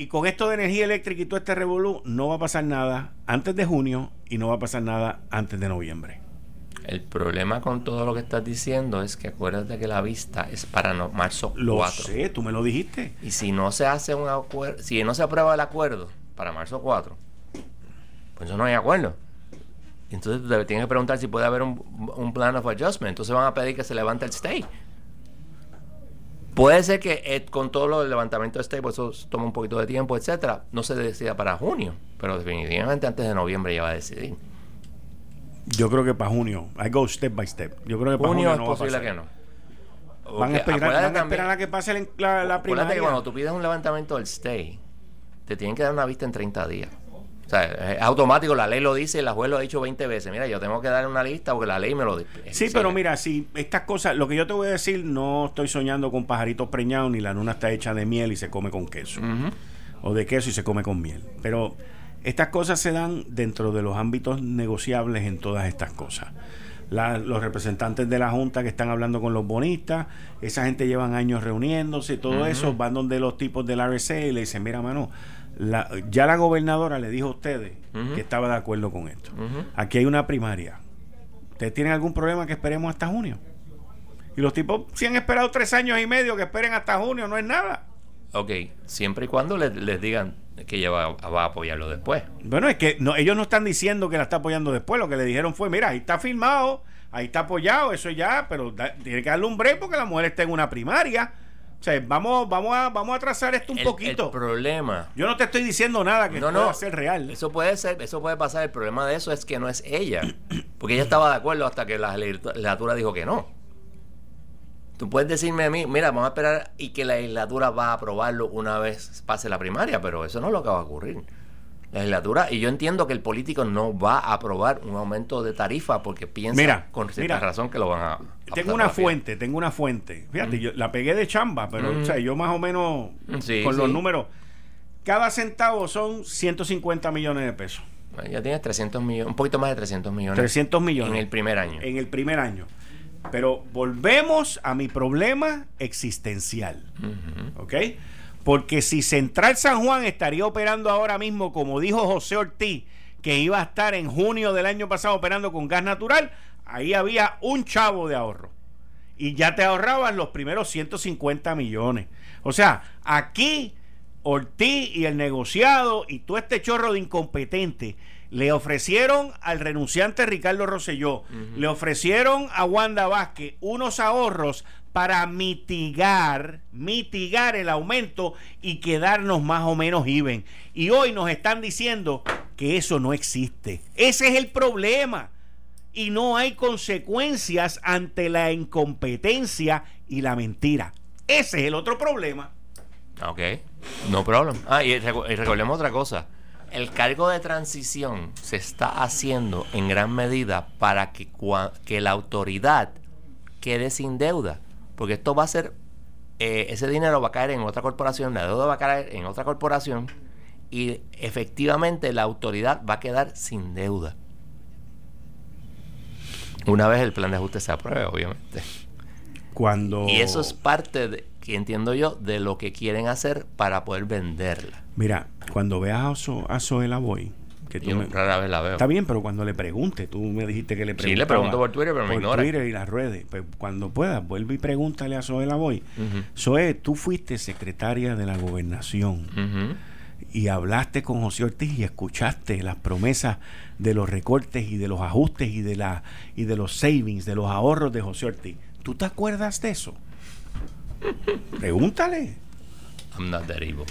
A: y con esto de energía eléctrica y todo este revolú, no va a pasar nada antes de junio y no va a pasar nada antes de noviembre.
C: El problema con todo lo que estás diciendo es que acuérdate que la vista es para no, marzo
A: Lo
C: 4.
A: sé, tú me lo dijiste.
C: Y si no se hace un acuerdo, si no se aprueba el acuerdo para marzo 4, pues eso no hay acuerdo. Entonces te tienes que preguntar si puede haber un, un plan of adjustment. Entonces van a pedir que se levante el stay. Puede ser que eh, con todo lo del levantamiento de stay, pues eso toma un poquito de tiempo, etcétera, no se decida para junio. Pero definitivamente antes de noviembre ya va a decidir.
A: Yo creo que para junio. I go step by step. Yo creo que para
C: Junio
A: junio
C: es
A: no va a
C: posible
A: pasar.
C: que no.
A: Van
C: Ok,
A: a esperar, van a,
C: también-
A: esperar a que pase la, la, la
C: Acuérdate
A: primaria.
C: que cuando tú pides un levantamiento del stay, te tienen que dar una vista en 30 días. O sea, es automático, la ley lo dice, la juez lo ha dicho 20 veces. Mira, yo tengo que dar una lista porque la ley me lo dice.
A: Sí, pero mira, si estas cosas, lo que yo te voy a decir, no estoy soñando con pajaritos preñados, ni la luna está hecha de miel y se come con queso. O de queso y se come con miel. Pero estas cosas se dan dentro de los ámbitos negociables en todas estas cosas. La- los representantes de la Junta que están hablando con los bonistas, esa gente llevan años reuniéndose, todo eso, van donde los tipos del RSA y le dicen, mira, mano, la- ya la gobernadora le dijo a ustedes que estaba de acuerdo con esto. Aquí hay una primaria. ¿Ustedes tienen algún problema que esperemos hasta junio? Y los tipos, si han esperado tres años y medio, que esperen hasta junio, no es nada.
C: Ok, siempre y cuando le- les digan que ella va, va a apoyarlo después.
A: Bueno, es que no, ellos no están diciendo que la está apoyando después. Lo que le dijeron fue, mira, ahí está firmado, ahí está apoyado, eso ya, pero da- tiene que darle un break porque la mujer está en una primaria. O sea, vamos, vamos, a, vamos a trazar esto un
C: El-
A: poquito.
C: El problema
A: Yo no te estoy diciendo nada que
C: No,
A: pueda
C: no.
A: ser real.
C: Eso puede ser, eso puede pasar. El problema de eso es que no es ella. Porque ella estaba de acuerdo hasta que la legislatura dijo que no. Tú puedes decirme a mí, mira, vamos a esperar y que la legislatura va a aprobarlo una vez pase la primaria, pero eso no es lo que va a ocurrir. La legislatura, y yo entiendo que el político no va a aprobar un aumento de tarifa porque piensa
A: Mira,
C: con cierta
A: mira.
C: razón que lo van a. a
A: Tengo una fuente, tengo una fuente. Fíjate, yo la pegué de chamba, pero
C: Mm.
A: o sea, yo más o menos
C: Sí,
A: con los números. Cada centavo son 150 millones de pesos.
C: Ya tienes 300 millones, un poquito más de 300 millones.
A: 300 millones.
C: En el primer año.
A: En el primer año. Pero volvemos a mi problema existencial.
C: Ujú.
A: ¿Ok? Porque si Central San Juan estaría operando ahora mismo, como dijo José Ortiz, que iba a estar en junio del año pasado operando con gas natural, ahí había un chavo de ahorro. Y ya te ahorraban los primeros 150 millones. O sea, aquí Ortiz y el negociado y todo este chorro de incompetente le ofrecieron al renunciante Ricardo Rosselló, le ofrecieron a Wanda Vázquez unos ahorros para mitigar, mitigar el aumento y quedarnos más o menos even. Y hoy nos están diciendo que eso no existe. Ese es el problema. Y no hay consecuencias ante la incompetencia y la mentira. Ese es el otro problema.
C: Ok, no problem. Ah, y, recordemos otra cosa. El cargo de transición se está haciendo en gran medida para que, que la autoridad quede sin deuda. Porque esto va a ser, eh, ese dinero va a caer en otra corporación, la deuda va a caer en otra corporación y efectivamente la autoridad va a quedar sin deuda. Una vez el plan de ajuste se apruebe, obviamente.
A: Cuando
C: Y eso es parte, de, que entiendo yo, de lo que quieren hacer para poder venderla.
A: Mira, cuando veas a, So- a Zoela Boy, que
C: Yo
A: me-
C: rara vez la veo.
A: Está bien, pero cuando le pregunte, tú me dijiste que le
C: Sí,
A: preguntaba.
C: le pregunto por Twitter, pero me
A: por
C: ignora.
A: Twitter y las redes. Pues cuando puedas, vuelve y pregúntale a Zoela Boy.
C: Ujú.
A: Zoe, tú fuiste secretaria de la gobernación y hablaste con José Ortiz y escuchaste las promesas de los recortes y de los ajustes y de la y de los savings, de los ahorros de José Ortiz. ¿Tú te acuerdas de eso? Pregúntale.
C: I'm not that evil.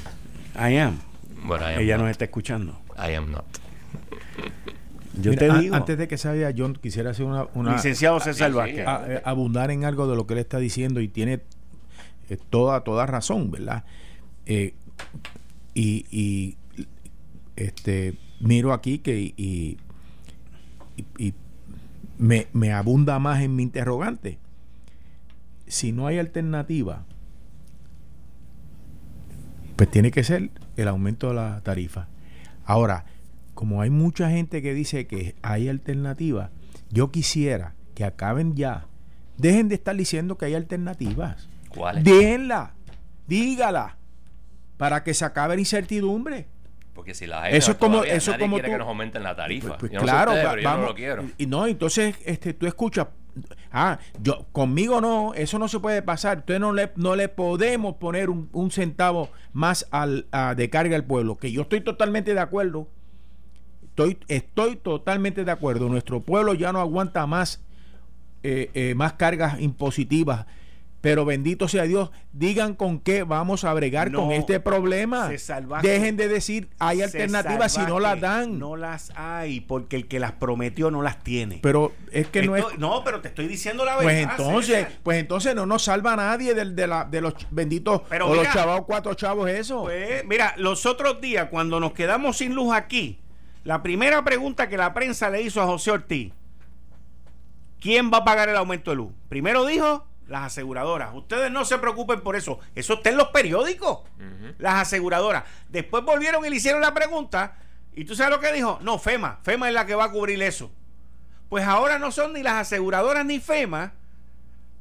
A: I am.
C: But I am
A: Ella
C: not.
A: nos está escuchando.
C: I am not.
A: Yo
E: Mira,
A: te
E: a-
A: digo.
E: Antes de que se vaya, John, quisiera hacer una, una-
A: Licenciado César Vázquez.
E: a- eh, abundar en algo de lo que él está diciendo y tiene eh, toda, toda razón, ¿verdad? Eh, y, y, este miro aquí que y, y- y me, me abunda más en mi interrogante. Si no hay alternativa, pues tiene que ser el aumento de la tarifa. Ahora, como hay mucha gente que dice que hay alternativas, yo quisiera que acaben ya. Dejen de estar diciendo que hay alternativas.
C: ¿Cuáles?
E: Déjenla, dígala, para que se acabe la incertidumbre.
C: Porque si la hay,
E: Eso es como-
C: todavía
E: eso
C: nadie
E: como
C: quiere
E: tú-
C: que nos aumenten la tarifa.
E: Pues, pues
C: Yo no sé
E: claro,
C: ustedes,
E: va-
C: pero yo no
E: vamos.
C: lo quiero.
E: Y no, entonces este, tú escuchas, ah, yo conmigo no, eso no se puede pasar. Entonces no le, no le podemos poner un, un centavo más al, a- de carga al pueblo, que yo estoy totalmente de acuerdo. Estoy, estoy totalmente de acuerdo. Nuestro pueblo ya no aguanta más, eh, eh, más cargas impositivas. Pero bendito sea Dios, digan con qué vamos a bregar
A: No,
E: con este problema. Dejen de decir hay alternativas si no las dan.
A: No las hay, porque el que las prometió no las tiene.
E: Pero es que no es.
A: No, pero te estoy diciendo la
E: Pues
A: verdad.
E: entonces,
A: César.
E: pues entonces no nos salva a nadie del- de, la, de los benditos
A: Pero
E: o los chavos, cuatro chavos, eso.
A: Pues, mira, los otros días, cuando nos quedamos sin luz aquí, la primera pregunta que la prensa le hizo a José Ortiz, ¿quién va a pagar el aumento de luz? Primero dijo las aseguradoras. Ustedes no se preocupen por eso. Eso está en los periódicos. Las aseguradoras. Después volvieron y le hicieron la pregunta. ¿Y tú sabes lo que dijo? No, FEMA. FEMA es la que va a cubrir eso. Pues ahora no son ni las aseguradoras ni FEMA,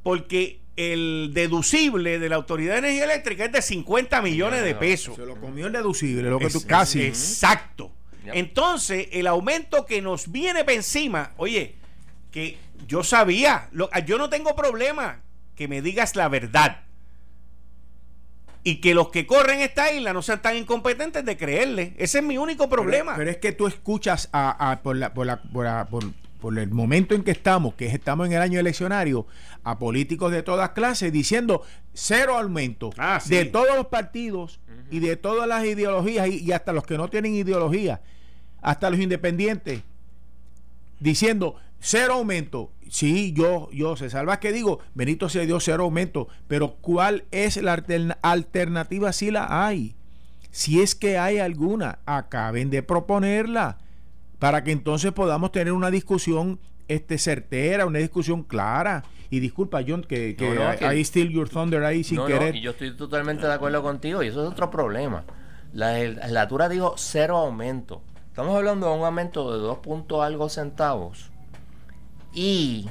A: porque el deducible de la Autoridad de Energía Eléctrica es de 50 millones de pesos.
E: Se lo comió el deducible, lo que tú
A: Es-
E: casi.
A: Exacto.
C: Yep.
A: Entonces, el aumento que nos viene para encima, oye, que yo sabía, lo- yo no tengo problema que me digas la verdad. y que los que corren esta isla no sean tan incompetentes de creerle. Ese es mi único problema.
E: Pero, es que tú escuchas a, por, la, por, la, por, por, el momento en que estamos, que estamos en el año eleccionario, a políticos de todas clases diciendo cero aumento
A: Ah, sí.
E: de todos los partidos y de todas las ideologías y, y hasta los que no tienen ideología, hasta los independientes, diciendo cero aumento. Sí, yo, yo, se salva que digo, Benito se dio cero aumento, pero ¿cuál es la alterna- alternativa si la hay? Si es que hay alguna, acaben de proponerla para que entonces podamos tener una discusión este certera, una discusión clara. Y disculpa, John, que, que
C: No, que-
E: I steal your thunder ahí sin
C: no,
E: querer.
C: y yo estoy totalmente de acuerdo contigo y eso es otro problema. La legislatura dijo cero aumento. Estamos hablando de un aumento de dos puntos algo centavos y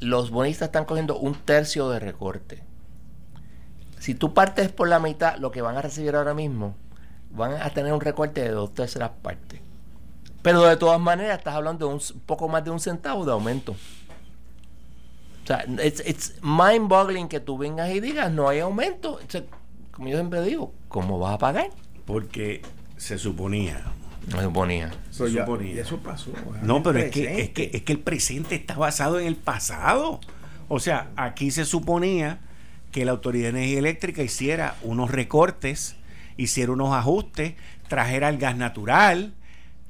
C: los bonistas están cogiendo un tercio de recorte. Si tú partes por la mitad, lo que van a recibir ahora mismo, van a tener un recorte de dos terceras partes. Pero de todas maneras, estás hablando de un poco más de un centavo de aumento. O sea, it's, it's mind-boggling que tú vengas y digas no hay aumento. Como yo siempre digo, ¿cómo vas a pagar?
A: Porque se suponía.
C: No se ponía.
A: Se
E: ya-
A: suponía.
E: eso pasó.
A: No, pero es que, es, que, es que el presente está basado en el pasado. O sea, aquí se suponía que la Autoridad de Energía Eléctrica hiciera unos recortes, hiciera unos ajustes, trajera el gas natural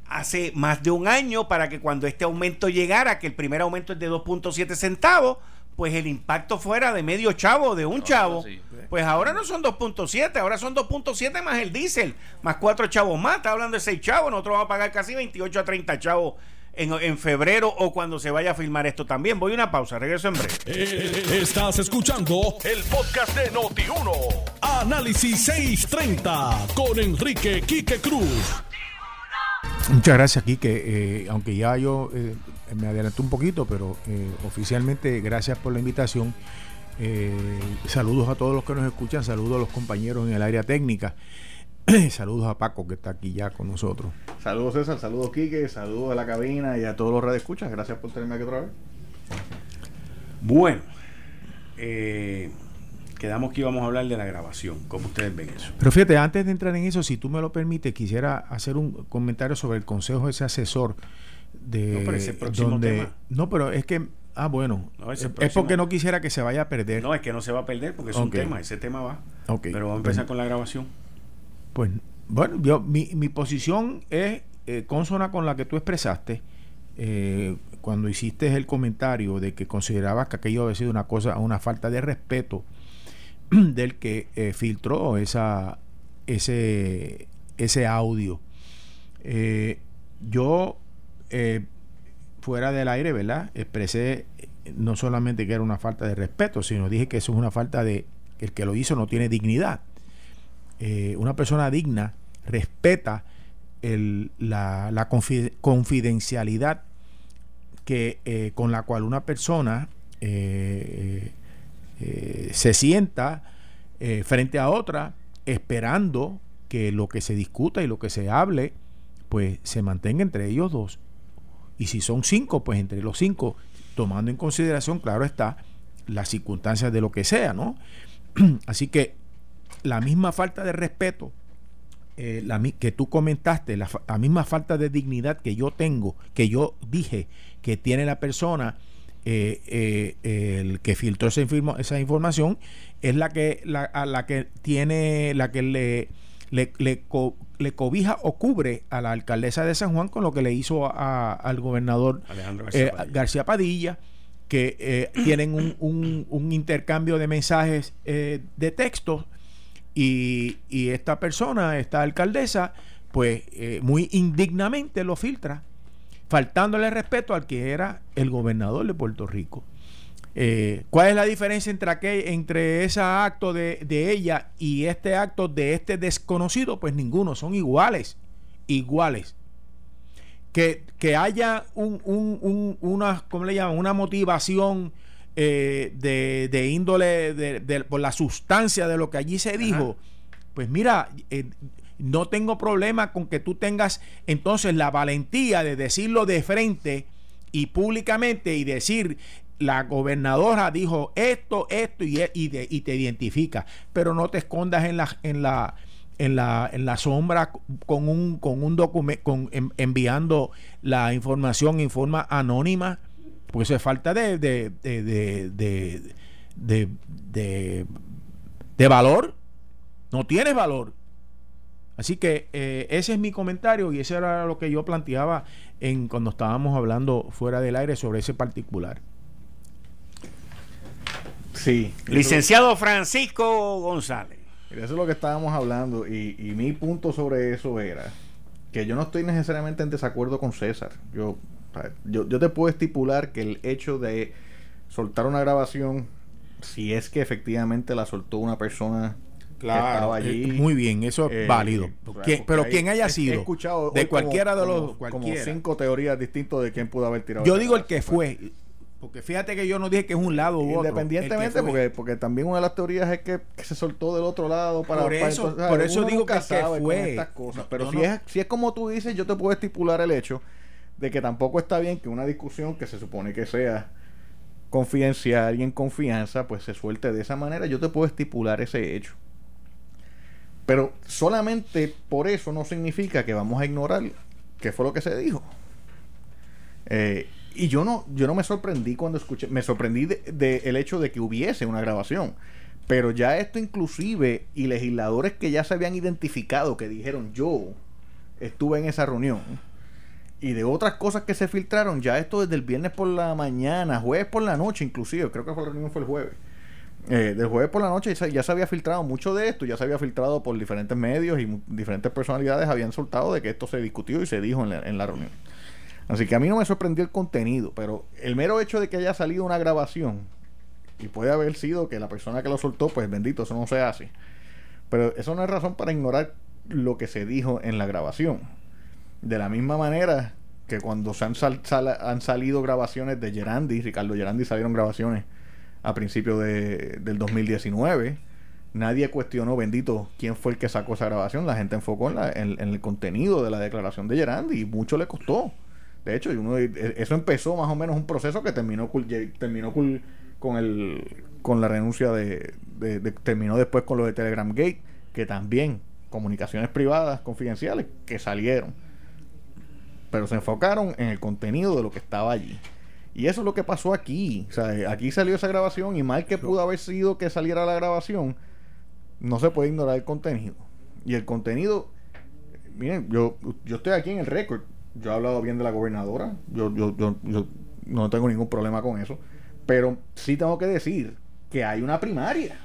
A: hace más de un año para que cuando este aumento llegara, que el primer aumento es de 2.7 centavos, pues el impacto fuera de medio chavo, de un chavo.
C: sí.
A: Pues ahora no son 2.7, ahora son 2.7 más el diésel, más cuatro chavos más. Está hablando de 6 chavos, nosotros vamos a pagar casi 28 a 30 chavos en, en febrero o cuando se vaya a filmar esto también. Voy a una pausa, regreso en breve.
D: Eh, Estás escuchando el podcast de Noti1. Análisis 630 con Enrique Quique Cruz.
E: Muchas gracias, aquí que aunque ya yo eh, me adelanté un poquito, pero eh, oficialmente gracias por la invitación. Eh, saludos a todos los que nos escuchan, saludos a los compañeros en el área técnica, saludos a Paco que está aquí ya con nosotros.
F: Saludos César, saludos Quique, saludos a la cabina y a todos los radioescuchas. Gracias por tenerme aquí otra vez.
A: Bueno, eh, quedamos que íbamos a hablar de la grabación. ¿Cómo ustedes ven eso?
E: Pero fíjate, antes de entrar en eso, si tú me lo permites, quisiera hacer un comentario sobre el consejo de ese asesor de
A: No, pero ese próximo
E: donde
A: tema.
E: no, pero es que ah bueno,
A: No,
E: es, porque no quisiera que se vaya a perder.
A: No, es que no se va a perder porque es un tema, ese tema va. Pero vamos a empezar con la grabación.
E: Pues bueno, yo, mi, mi posición es eh, consona con la que tú expresaste eh, cuando hiciste el comentario de que considerabas que aquello había sido una cosa, una falta de respeto del que eh, filtró esa, ese, ese audio. Yo, eh, fuera del aire, ¿verdad? Expresé eh, no solamente que era una falta de respeto, sino dije que eso es una falta de que el que lo hizo no tiene dignidad eh, una persona digna respeta la, la confi- confidencialidad que con la cual una persona se sienta frente a otra esperando que lo que se discuta y lo que se hable pues se mantenga entre ellos dos y si son cinco pues entre los cinco tomando en consideración claro está las circunstancias de lo que sea no así que la misma falta de respeto eh, la que tú comentaste, la, misma falta de dignidad que yo tengo, que yo dije que tiene la persona eh, eh, el que filtró esa, informa- esa información, es la que, la, que tiene, la que le, le cobija o cubre a la alcaldesa de San Juan con lo que le hizo a- al gobernador
A: Alejandro
E: eh,
A: García Padilla.
E: García Padilla, que eh, tienen un, un- un intercambio de mensajes eh, de texto y, y esta persona, esta alcaldesa, pues eh, muy indignamente lo filtra, faltándole respeto al que era el gobernador de Puerto Rico. Eh, ¿Cuál es la diferencia entre, aquel, entre ese acto de, de ella y este acto de este desconocido? Pues ninguno, son iguales, iguales que, que haya un, un- un- una, ¿cómo le llaman? Una motivación eh, de, de índole de- de- por la sustancia de lo que allí se dijo, pues mira, eh, no tengo problema con que tú tengas entonces la valentía de decirlo de frente y públicamente y decir la gobernadora dijo esto, esto y, te, y te identifica, pero no te escondas en la en la en la, en la sombra con un con un documento con en- enviando la información en forma anónima porque eso es falta de de de de, valor. No tienes valor. Así que eh, ese es mi comentario y ese era lo que yo planteaba en cuando estábamos hablando fuera del aire sobre ese particular.
F: Sí.
G: Licenciado Francisco González.
F: Eso es lo que estábamos hablando y, y mi punto sobre eso era que yo no estoy necesariamente en desacuerdo con César. Yo, yo, yo te puedo estipular que el hecho de soltar una grabación, si es que efectivamente la soltó una persona que estaba allí.
E: eh, muy bien, eso es
F: eh,
E: válido.
F: porque
E: pero
F: hay-
E: quien haya
F: he- he
E: sido,
F: escuchado
E: de
F: como-
E: cualquiera de los
F: como, como cinco teorías distintas de quién pudo haber tirado.
E: Yo digo el que
F: grabación.
E: fue, porque fíjate que yo no dije que es un lado u otro.
F: Independientemente, porque, porque también una de las teorías es que, que se soltó del otro lado para.
E: Por
F: para
E: eso-
F: entonces,
E: por eso digo que fue.
F: estas cosas.
E: No,
F: Pero si,
E: no-
F: es, si es como tú dices, yo te puedo estipular el hecho de que tampoco está bien que una discusión que se supone que sea confidencial y en confianza, pues se suelte de esa manera. Yo te puedo estipular ese hecho. Pero solamente por eso no significa que vamos a ignorar qué fue lo que se dijo. Eh, y yo no, yo no me sorprendí cuando escuché, me sorprendí de, el hecho de que hubiese una grabación. Pero ya esto inclusive, y legisladores que ya se habían identificado, que dijeron yo estuve en esa reunión, y de otras cosas que se filtraron, ya esto desde el viernes por la mañana, jueves por la noche inclusive, creo que fue la reunión fue el jueves. Eh, del jueves por la noche ya se- había filtrado mucho de esto, ya se había filtrado por diferentes medios y diferentes personalidades habían soltado de que esto se discutió y se dijo en la, en la reunión. Así que a mí no me sorprendió el contenido, pero el mero hecho de que haya salido una grabación, y puede haber sido que la persona que lo soltó, pues bendito, eso no se hace. Pero eso no es razón para ignorar lo que se dijo en la grabación. De la misma manera que cuando se han, sal- sal- han salido grabaciones de Gerandi, Ricardo Gerandi salieron grabaciones a principios de, del 2019, nadie cuestionó, bendito, quién fue el que sacó esa grabación. La gente enfocó en, la- en- en el contenido de la declaración de Gerandi y mucho le costó. De hecho, uno- e- eso empezó más o menos un proceso que terminó, terminó con, el, con la renuncia de, de- de- Terminó después con lo de Telegram Gate, que también comunicaciones privadas confidenciales que salieron pero se enfocaron en el contenido de lo que estaba allí. Y eso es lo que pasó aquí. O sea, aquí salió esa grabación y mal que pudo haber sido que saliera la grabación, no se puede ignorar el contenido. Y el contenido, miren, yo, yo estoy aquí en el récord. Yo he hablado bien de la gobernadora. Yo, yo, yo, yo no tengo ningún problema con eso. Pero sí tengo que decir que hay una primaria.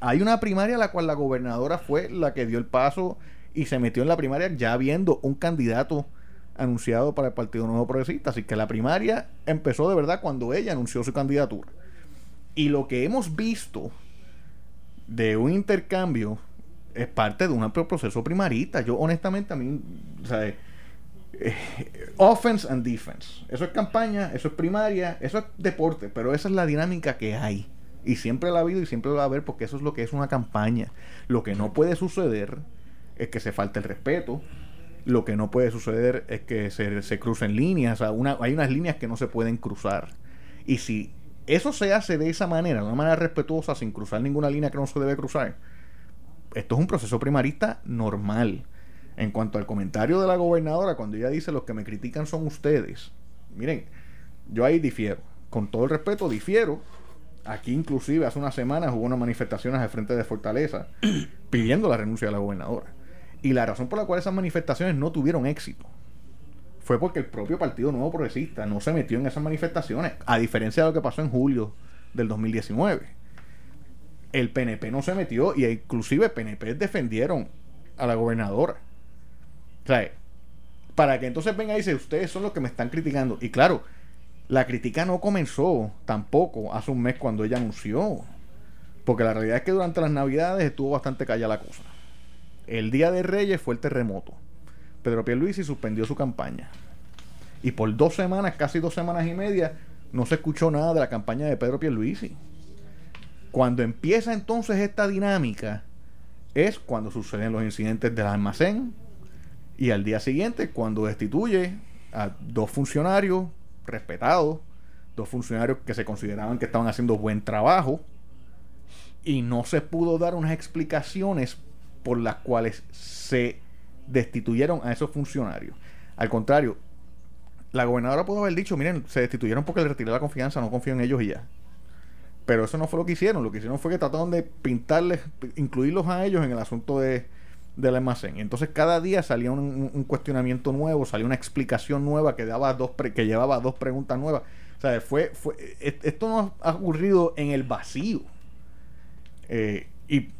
F: Hay una primaria a la cual la gobernadora fue la que dio el paso y se metió en la primaria ya viendo un candidato anunciado para el Partido Nuevo Progresista. Así que la primaria empezó de verdad cuando ella anunció su candidatura. Y lo que hemos visto de un intercambio es parte de un amplio proceso primarista. Yo honestamente a mí, o sea, eh, offense and defense. Eso es campaña, eso es primaria, eso es deporte, pero esa es la dinámica que hay. Y siempre la ha habido y siempre la va a haber porque eso es lo que es una campaña. Lo que no puede suceder es que se falte el respeto. Lo que no puede suceder es que se, se crucen líneas. O sea, una- hay unas líneas que no se pueden cruzar. Y si eso se hace de esa manera, de una manera respetuosa, sin cruzar ninguna línea que no se debe cruzar, esto es un proceso primarista normal. En cuanto al comentario de la gobernadora, cuando ella dice los que me critican son ustedes, miren, yo ahí difiero. Con todo el respeto, difiero. Aquí inclusive hace unas semanas hubo unas manifestaciones al frente de Fortaleza pidiendo la renuncia de la gobernadora. Y la razón por la cual esas manifestaciones no tuvieron éxito fue porque el propio Partido Nuevo Progresista no se metió en esas manifestaciones, a diferencia de lo que pasó en julio del 2019. El PNP no se metió y inclusive PNP defendieron a la gobernadora. O sea, para que entonces venga y dice, ustedes son los que me están criticando. Y claro, la crítica no comenzó tampoco hace un mes cuando ella anunció. Porque la realidad es que durante las navidades estuvo bastante callada la cosa. El día de Reyes fue el terremoto. Pedro Pierluisi suspendió su campaña. Y por dos semanas, casi dos semanas y media, no se escuchó nada de la campaña de Pedro Pierluisi. Cuando empieza entonces esta dinámica, es cuando suceden los incidentes del almacén y al día siguiente cuando destituye a dos funcionarios respetados dos funcionarios que se consideraban que estaban haciendo buen trabajo y no se pudo dar unas explicaciones por las cuales se destituyeron a esos funcionarios. Al contrario, la gobernadora pudo haber dicho, miren, se destituyeron porque le retiré la confianza, no confío en ellos y ya. Pero eso no fue lo que hicieron. Lo que hicieron fue que trataron de pintarles, incluirlos a ellos en el asunto de, del almacén. Entonces cada día salía un, cuestionamiento nuevo, salía una explicación nueva que daba dos que llevaba dos preguntas nuevas. O sea, fue, fue e- esto no ha ocurrido en el vacío. Eh, y,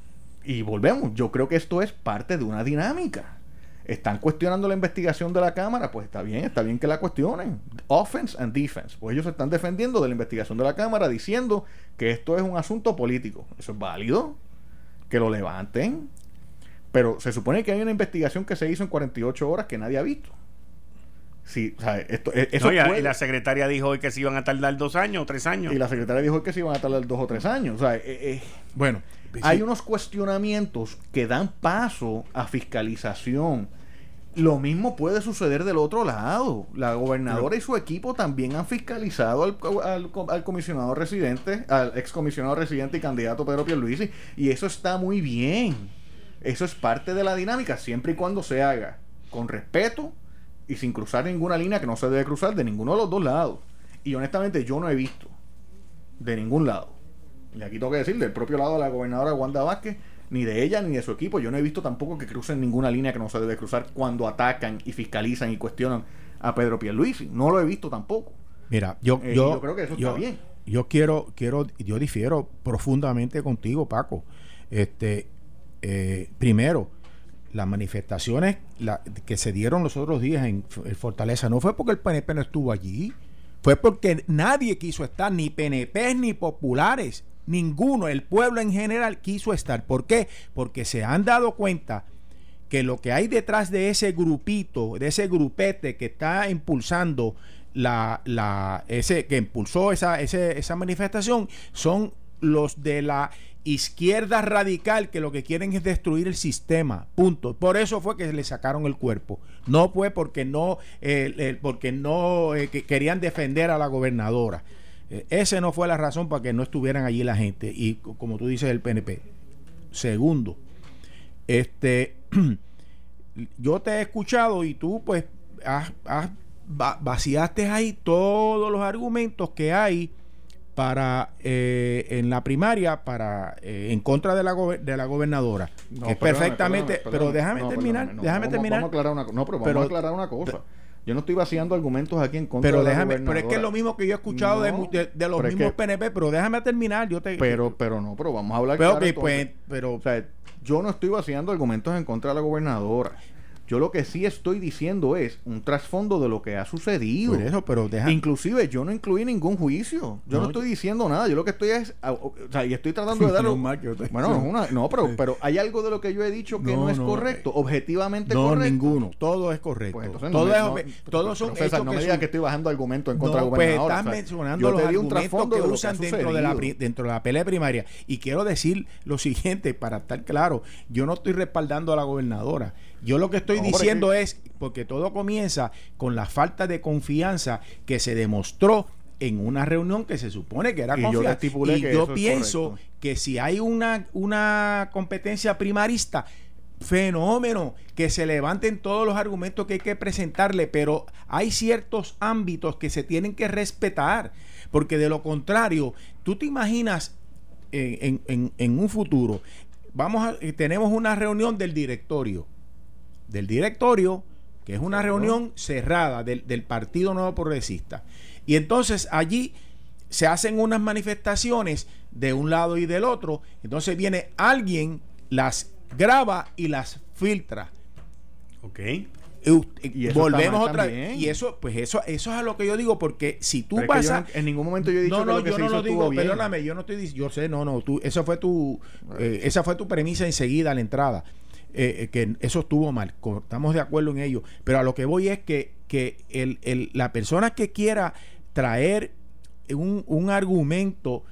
F: y volvemos, yo creo que esto es parte de una dinámica. Están cuestionando la investigación de la Cámara, pues está bien, está bien que la cuestionen. Offense and defense. Pues ellos se están defendiendo de la investigación de la Cámara diciendo que esto es un asunto político. Eso es válido, que lo levanten. Pero se supone que hay una investigación que se hizo en 48 horas que nadie ha visto. Sí, o sea, esto, e- eso
G: No, y, a- y la secretaria dijo hoy que se iban a tardar dos años o tres años.
F: y la secretaria dijo que se iban a tardar dos o tres años. O sea, eh, eh,
E: Bueno,
F: hay
E: sí.
F: unos cuestionamientos que dan paso a fiscalización. Lo mismo puede suceder del otro lado. La gobernadora y su equipo también han fiscalizado al, al- al comisionado residente, al excomisionado residente y candidato Pedro Pierluisi, y eso está muy bien. Eso es parte de la dinámica, siempre y cuando se haga con respeto y sin cruzar ninguna línea que no se debe cruzar de ninguno de los dos lados. Y honestamente yo no he visto de ningún lado. Y aquí tengo que decir, del propio lado de la gobernadora Wanda Vázquez, ni de ella ni de su equipo. Yo no he visto tampoco que crucen ninguna línea que no se debe cruzar cuando atacan y fiscalizan y cuestionan a Pedro Pierluisi. No lo he visto tampoco.
E: Mira, yo,
F: Eh,
E: yo,
F: yo creo que eso
E: yo-
F: está bien.
E: Yo quiero, quiero, yo difiero profundamente contigo, Paco. Este, eh, primero, las manifestaciones que se dieron los otros días en Fortaleza no fue porque el PNP no estuvo allí, fue porque nadie quiso estar, ni PNP ni populares, ninguno, el pueblo en general quiso estar. ¿Por qué? Porque se han dado cuenta que lo que hay detrás de ese grupito, de ese grupete que está impulsando la, la ese que impulsó esa, ese- esa manifestación, son los de la izquierda radical que lo que quieren es destruir el sistema. Punto. Por eso fue que le sacaron el cuerpo. No fue porque no, eh, porque no eh, que querían defender a la gobernadora. Eh, esa no fue la razón para que no estuvieran allí la gente. Y co- como tú dices, el PNP. Segundo, este yo te he escuchado y tú pues has- has- va- vaciaste ahí todos los argumentos que hay para eh, en la primaria para eh, en contra de la, de la gobernadora
F: No,
E: que es
F: perdóname,
E: perfectamente
F: perdóname,
E: pero déjame
F: No,
E: terminar
F: perdóname, no,
E: déjame
F: vamos-
E: terminar
F: Vamos a aclarar una, no, pero vamos
E: Pero-
F: a aclarar una cosa. Yo no estoy vaciando argumentos aquí en contra
E: pero
F: de la
E: déjame pero es que es lo mismo que yo he escuchado de de, de los
F: es
E: mismos
F: que-
E: PNP pero déjame terminar yo te
F: Pero, pero no, pero vamos a hablar
E: pero,
F: claro
E: pues, pero
F: O sea, yo no estoy vaciando argumentos en contra de la gobernadora. Yo lo que sí estoy diciendo es un trasfondo de lo que ha sucedido.
E: por eso pero deja
F: Inclusive yo no incluí ningún juicio. Yo no,
E: No,
F: estoy diciendo nada. Yo lo que estoy es... a- O sea, y estoy tratando de dar...
E: No, que
F: Bueno, no, una- no, pero, pero hay algo de lo que yo he dicho que no,
E: No,
F: es correcto.
E: eh,
F: Objetivamente
E: no
F: correcto.
E: ninguno todo es correcto
F: Pues entonces
E: todo
F: no
E: es todos son
F: pero, César,
E: hechos
F: no
E: que
F: me digas que estoy bajando argumentos en contra de la
E: pues
F: gobernadora.
E: estás
F: o sea,
E: mencionando los argumentos que
F: lo
E: usan
F: ha
E: dentro de, la, dentro de la pelea primaria. Y quiero decir lo siguiente, para estar claro, yo no estoy respaldando a la gobernadora. Yo lo que estoy Diciendo es, porque todo comienza con la falta de confianza que se demostró en una reunión que se supone que era
F: Y yo
E: confianza.
F: estipulé
E: Y
F: que
E: yo pienso que si hay una, una competencia primarista, fenómeno, que se levanten todos los argumentos que hay que presentarle, pero hay ciertos ámbitos que se tienen que respetar, porque de lo contrario, tú te imaginas en, en- en un futuro, vamos a, eh, tenemos una reunión del directorio, del directorio, que es una reunión cerrada del, del Partido Nuevo Progresista. Y entonces allí se hacen unas manifestaciones de un lado y del otro. Entonces viene alguien, las graba y las filtra.
G: Ok.
E: Y
F: eso
E: volvemos otra
F: también.
E: Y eso, pues eso, eso es a lo que yo digo, porque si tú
F: no- en ningún momento yo he dicho
E: no,
F: que
E: no,
F: lo que
E: yo
F: se
E: no
F: hizo
E: lo digo,
F: bien.
E: perdóname, yo no estoy diciendo, yo sé, no, no, tú, esa fue tu, eh, esa fue tu premisa enseguida a la entrada, eh, eh, que eso estuvo mal, estamos de acuerdo en ello, pero a lo que voy es que, que el, el- la persona que quiera traer un, un argumento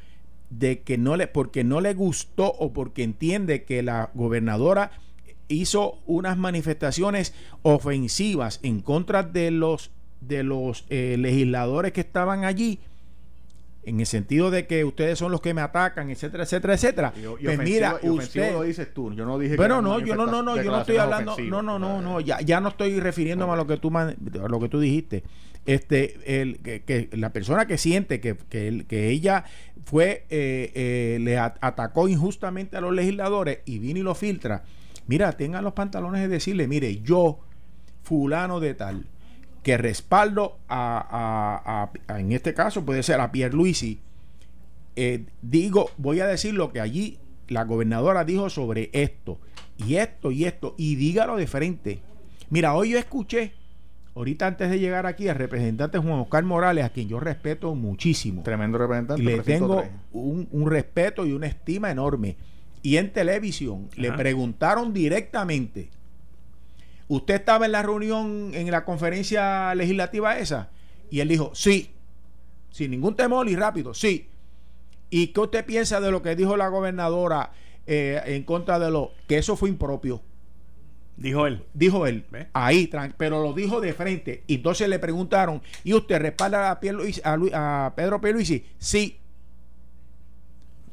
E: de que no le, porque no le gustó o porque entiende que la gobernadora hizo unas manifestaciones ofensivas en contra de los de los eh, legisladores que estaban allí en el sentido de que ustedes son los que me atacan, etcétera, etcétera, etcétera.
F: Y, y
E: pues
F: ofensivo-
E: mira,
F: y
E: usted
F: lo dices tú. Yo no dije que
E: bueno,
F: eran
E: no, yo no, no, no, yo no estoy hablando, no, no, no, no, ya, ya no estoy refiriéndome a lo que tú man- a lo que tú dijiste. Este, el, que, que la persona que siente que, que, el- que ella fue, eh, eh, le atacó injustamente a los legisladores y vino y lo filtra, mira, tengan los pantalones de decirle, mire, yo, fulano de tal, que respaldo a, a- a- a- en este caso puede ser a Pierluisi, eh, digo, voy a decir lo que allí la gobernadora dijo sobre esto, y esto, y esto, y dígalo de frente. Mira, hoy yo escuché, ahorita antes de llegar aquí, al representante Juan Oscar Morales, a quien yo respeto muchísimo.
F: Tremendo representante.
E: Y le tengo un, un respeto y una estima enorme. Y en televisión le preguntaron directamente, ¿usted estaba en la reunión, en la conferencia legislativa esa? Y él dijo, sí, sin ningún temor y rápido, sí. ¿Y qué usted piensa de lo que dijo la gobernadora eh, en contra de lo que eso fue impropio?
A: Dijo él.
E: Dijo él, ahí, pero lo dijo de frente. Y entonces le preguntaron, ¿y usted respalda a, Pierluisi- a, Lu- a Pedro Pierluisi? Sí.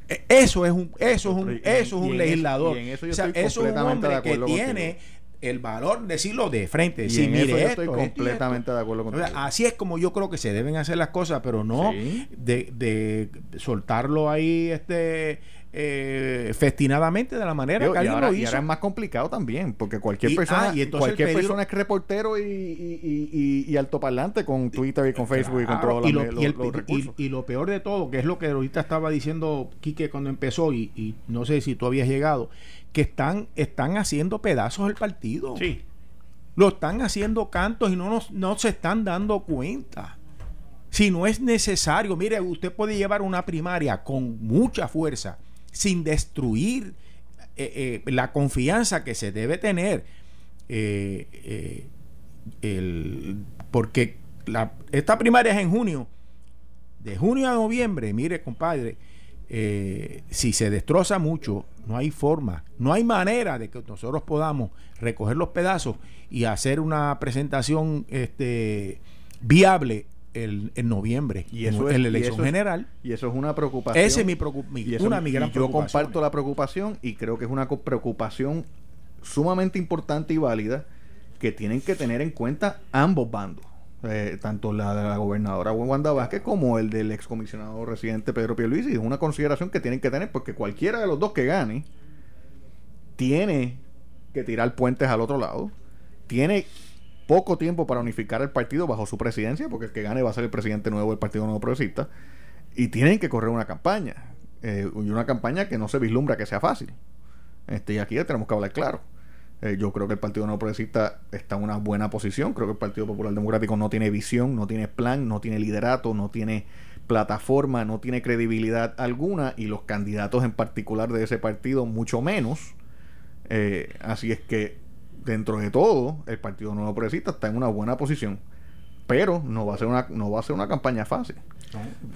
E: E- Eso es un, eso es un, eso es un legislador.
F: eso
E: es un hombre que tiene el valor de decirlo de frente.
F: Y
E: decir,
F: en
E: mire
F: eso yo
E: esto,
F: estoy
E: esto y esto".
F: completamente de acuerdo
E: O
F: contigo.
E: sea, así es como yo creo que se deben hacer las cosas, pero no
F: Sí.
E: de, de soltarlo ahí este eh, festinadamente de la manera
F: Digo,
E: que
F: y,
E: alguien
F: ahora,
E: lo
F: y
E: hizo.
F: ahora es más complicado también, porque cualquier
E: Y-
F: persona,
E: ah, y entonces
F: cualquier
E: el peligro-
F: persona es reportero y, y, y, y- y altoparlante con Twitter y con Facebook y con
E: Claro,
F: todos
E: y lo,
F: los-
E: y el-
F: los
E: y-
F: recursos.
E: y lo peor de todo, que es lo que ahorita estaba diciendo Quique cuando empezó, y, y no sé si tú habías llegado, que están, están haciendo pedazos el partido.
A: Sí.
E: Lo están haciendo cantos y no, nos- no se están dando cuenta. Si no es necesario, mire, usted puede llevar una primaria con mucha fuerza, sin destruir eh, eh, la confianza que se debe tener. eh, el- porque la- esta primaria es en junio. De junio a noviembre, mire, compadre, si se destroza mucho, no hay forma, no hay manera de que nosotros podamos recoger los pedazos y hacer una presentación este, viable el- en noviembre,
F: Y eso
E: en
F: es-
E: la
F: y
E: elección
F: eso es-
E: general.
F: Y eso es una preocupación.
E: Esa es mi, preocup- mi-
F: Y eso-
E: una
F: y yo comparto la preocupación y creo que es una preocupación sumamente importante y válida que tienen que tener en cuenta ambos bandos. Eh, tanto la de la gobernadora Wanda Vázquez como el del excomisionado residente Pedro Pierluisi. Es una consideración que tienen que tener porque cualquiera de los dos que gane tiene que tirar puentes al otro lado. Tiene poco tiempo para unificar el partido bajo su presidencia, porque el que gane va a ser el presidente nuevo del Partido Nuevo Progresista. Y tienen que correr una campaña. eh, y una campaña que no se vislumbra que sea fácil. Este, y aquí ya tenemos que hablar claro. Eh, yo creo que el Partido Nuevo Progresista está en una buena posición. Creo que el Partido Popular Democrático no tiene visión, no tiene plan, no tiene liderato, no tiene plataforma, no tiene credibilidad alguna. Y los candidatos en particular de ese partido, mucho menos. Eh, así es que, dentro de todo, el Partido Nuevo Progresista está en una buena posición. Pero no va a ser una, no va a ser una campaña fácil.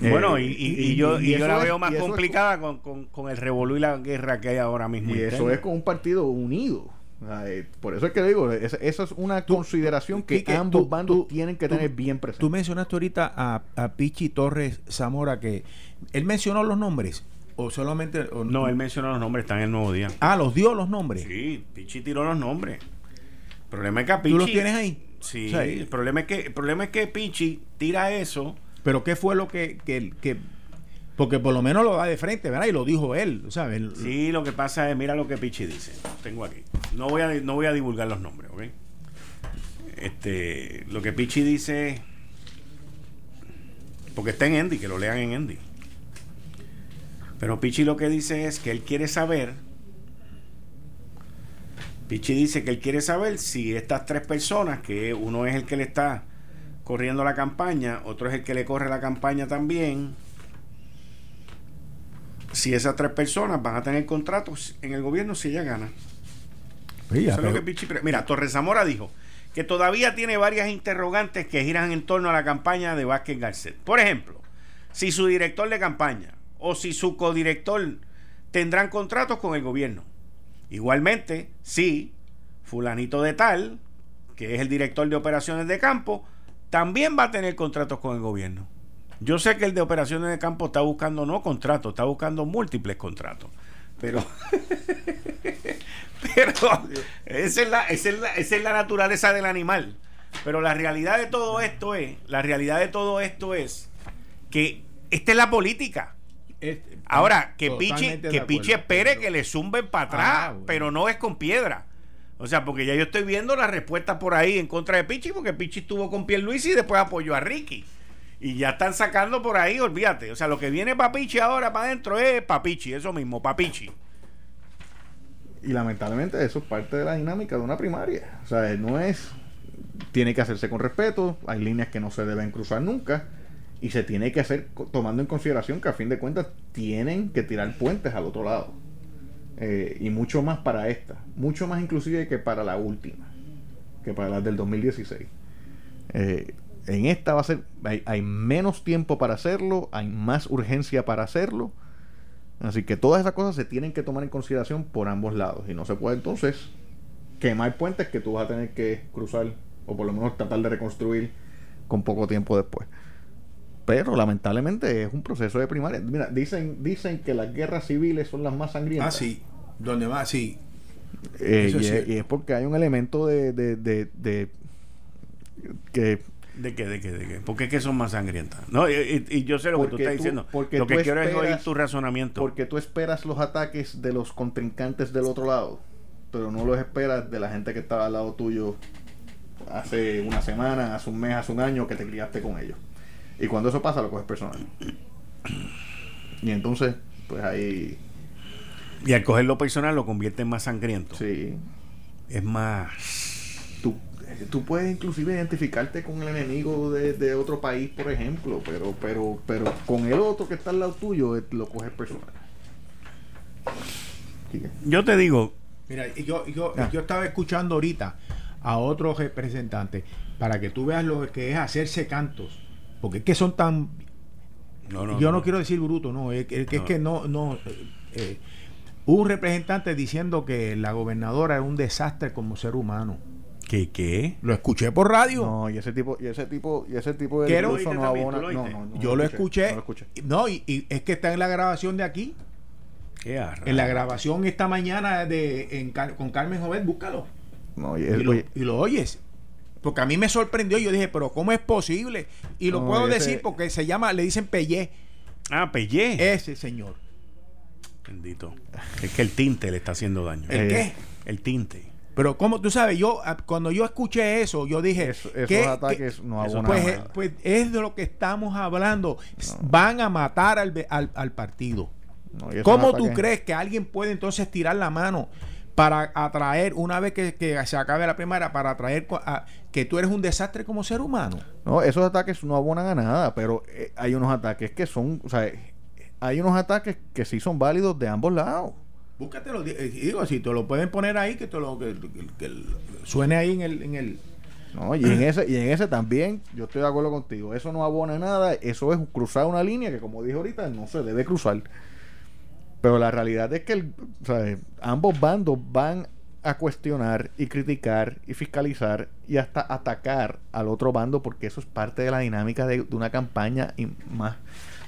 A: Bueno,
F: Eh,
A: y, y- y yo, y yo la
F: es-
A: veo más
F: es-
A: complicada con, con- con el revolú y la guerra que hay ahora mismo.
F: Y eso es con un partido unido. Ay, Por eso es que digo, es- esa es una consideración que
E: Quique,
F: ambos
E: tú-
F: bandos
E: tú-
F: tienen que
E: tú-
F: tener bien presente.
E: Tú mencionaste ahorita a, a Pichi Torres Zamora que él mencionó los nombres o solamente o-
A: No, él mencionó los nombres, están en el nuevo día.
E: ah los dio los nombres.
A: Sí, Pichi tiró los nombres. El problema es que a Pichi.
E: ¿Tú los tienes ahí?
A: Sí,
E: O sea,
A: el, problema es que, el problema es que Pichi tira eso.
E: Pero qué fue lo que, que, que- porque por lo menos lo da de frente, ¿verdad? Y lo dijo él, ¿sabes?
A: Sí, lo que pasa es, mira lo que Pichi dice. Tengo aquí. No voy a, no voy a divulgar los nombres, ¿ok? Este, lo que Pichi dice, porque está en Endy, que lo lean en Endy. Pero Pichi lo que dice es que él quiere saber, Pichi dice que él quiere saber si estas tres personas, que uno es el que le está corriendo la campaña, otro es el que le corre la campaña también, si esas tres personas van a tener contratos en el gobierno si ella gana.
E: Sí,
A: Eso es lo
E: pero-
A: que Pichi pre- Mira, Torres Zamora dijo que todavía tiene varias interrogantes que giran en torno a la campaña de Vázquez Garcet. Por ejemplo, si su director de campaña o si su codirector tendrán contratos con el gobierno. Igualmente, si fulanito de tal, que es el director de operaciones de campo, también va a tener contratos con el gobierno. Yo sé que el de operaciones de campo está buscando no contratos, está buscando múltiples contratos. Pero, pero esa es, la, esa, es la, esa es la naturaleza del animal. Pero la realidad de todo esto es, la realidad de todo esto es que esta es la política.
E: Este,
A: Ahora, que Pichi, que Pichi espere
E: pero-
A: que le zumben para atrás,
E: Ah, bueno.
A: pero no es con piedra. O sea, porque ya yo estoy viendo la respuesta por ahí en contra de Pichi, porque Pichi estuvo con Pierluisi y después apoyó a Ricky. Y ya están sacando por ahí, olvídate. O sea, lo que viene para Pichi ahora para adentro es para Pichi, eso mismo, para Pichi.
F: Y lamentablemente eso es parte de la dinámica de una primaria. O sea, no es... Tiene que hacerse con respeto, hay líneas que no se deben cruzar nunca, y se tiene que hacer tomando en consideración que a fin de cuentas tienen que tirar puentes al otro lado. Eh, y mucho más para esta, mucho más inclusive que para la última, que para las del 2016. Eh, en esta va a ser, hay, hay menos tiempo para hacerlo, hay más urgencia para hacerlo. Así que todas esas cosas se tienen que tomar en consideración por ambos lados. Y no se puede entonces quemar puentes que tú vas a tener que cruzar o por lo menos tratar de reconstruir con poco tiempo después. Pero lamentablemente es un proceso de primaria. Mira, dicen, dicen que las guerras civiles son las más
E: Ah,
F: sangrientas.
E: sí. Donde más, sí.
F: Eh, y,
E: es
F: y es porque hay un elemento de, de, de, de- que
A: ¿De qué, de qué, de qué? ¿Por qué es que son más sangrientas? No, y, yo sé lo que tú estás
F: tú-
A: diciendo.
F: porque
A: Lo que quiero es oír tu razonamiento.
F: porque tú esperas los ataques de los contrincantes del otro lado, pero no los esperas de la gente que estaba al lado tuyo hace una semana, hace un mes, hace un año que te criaste con ellos. Y cuando eso pasa lo coges personal. Y entonces, pues ahí
A: Y al cogerlo personal lo convierte en más sangriento.
F: sí,
A: Es más...
F: tú, tú puedes inclusive identificarte con el enemigo de, de otro país, por ejemplo, pero, pero, pero con el otro que está al lado tuyo eh, lo coges personal.
A: Yo te digo,
E: Mira, y yo, yo,
F: Ah.
E: yo estaba escuchando ahorita a otros representantes para que tú veas lo que es hacerse cantos. Porque es que son tan.
A: no, no,
E: yo no, quiero decir bruto, no. Es, que- es que- es que no. no eh, un representante diciendo que la gobernadora era un desastre como ser humano.
A: ¿Qué, qué?
E: Lo escuché por radio.
F: No, y ese tipo, y ese tipo, y ese tipo de
E: Quiero-
F: discurso no
A: ¿Lo oíste
F: abona.
A: también? ¿Tú
F: No, no,
E: yo lo escuché.
F: No lo escuché.
E: No, y, y es que está en la grabación de aquí.
A: ¿Qué arra-
E: En la grabación esta mañana de en con Carmen Jovet, búscalo.
F: No, y,
E: lo,
F: oye,
E: y lo oyes. Porque a mí me sorprendió. Yo dije, pero ¿cómo es posible? Y lo
F: No,
E: puedo
F: ese-
E: decir porque se llama, le dicen Pellé.
A: Ah, Pellé.
E: Ese señor.
A: Bendito. Es que el tinte le está haciendo daño.
E: ¿El
F: Eh,
E: qué?
A: El tinte.
E: Pero como tú sabes, yo a- cuando yo escuché eso, yo dije,
F: eso- esos
E: ¿qué-
F: ataques no
A: eso
F: abonan
E: pues,
F: nada.
E: eh, pues es de lo que estamos hablando. Van a matar al, al, al partido.
F: No,
E: ¿Cómo tú crees que alguien puede entonces tirar la mano para atraer, una vez que, que se acabe la primaria, para atraer a- que tú eres un desastre como ser humano?
F: No, esos ataques no abonan a nada, pero eh, hay unos ataques que son, o sea, hay unos ataques que sí son válidos de ambos lados.
E: Búscatelo, eh, digo, si te lo pueden poner ahí, que te lo que, suene ahí en el, en el
F: ¿no? Y en ese y en ese también yo estoy de acuerdo contigo. Eso no abona nada, eso es cruzar una línea que como dije ahorita no se debe cruzar. Pero la realidad es que ambos bandos van a cuestionar y criticar y fiscalizar y hasta atacar al otro bando porque eso es parte de la dinámica de, una campaña más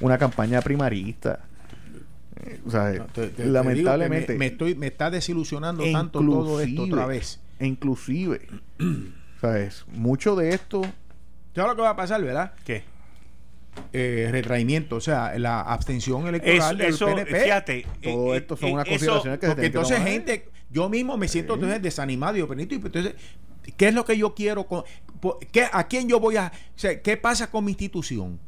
F: una campaña primarista. Eh, o sea,
E: No, te- te- te digo que
F: lamentablemente
E: me, me estoy me está desilusionando tanto todo esto otra vez.
F: inclusive ¿sabes? mucho de esto
E: ¿Sabes lo que va a pasar, verdad?
A: ¿Qué?
E: Eh, retraimiento, o sea, la abstención
A: Eso,
E: electoral del
A: eso
E: PNP.
A: fíjate.
F: todo
A: eh,
F: esto son
A: eh,
F: unas consideraciones que se
E: Porque
F: tienen que
E: entonces
F: tomar.
E: gente, yo mismo me siento entonces desanimado y y pues, entonces, ¿qué es lo que yo quiero? Con, ¿qué, ¿A quién yo voy a...? O sea, ¿qué pasa con mi institución?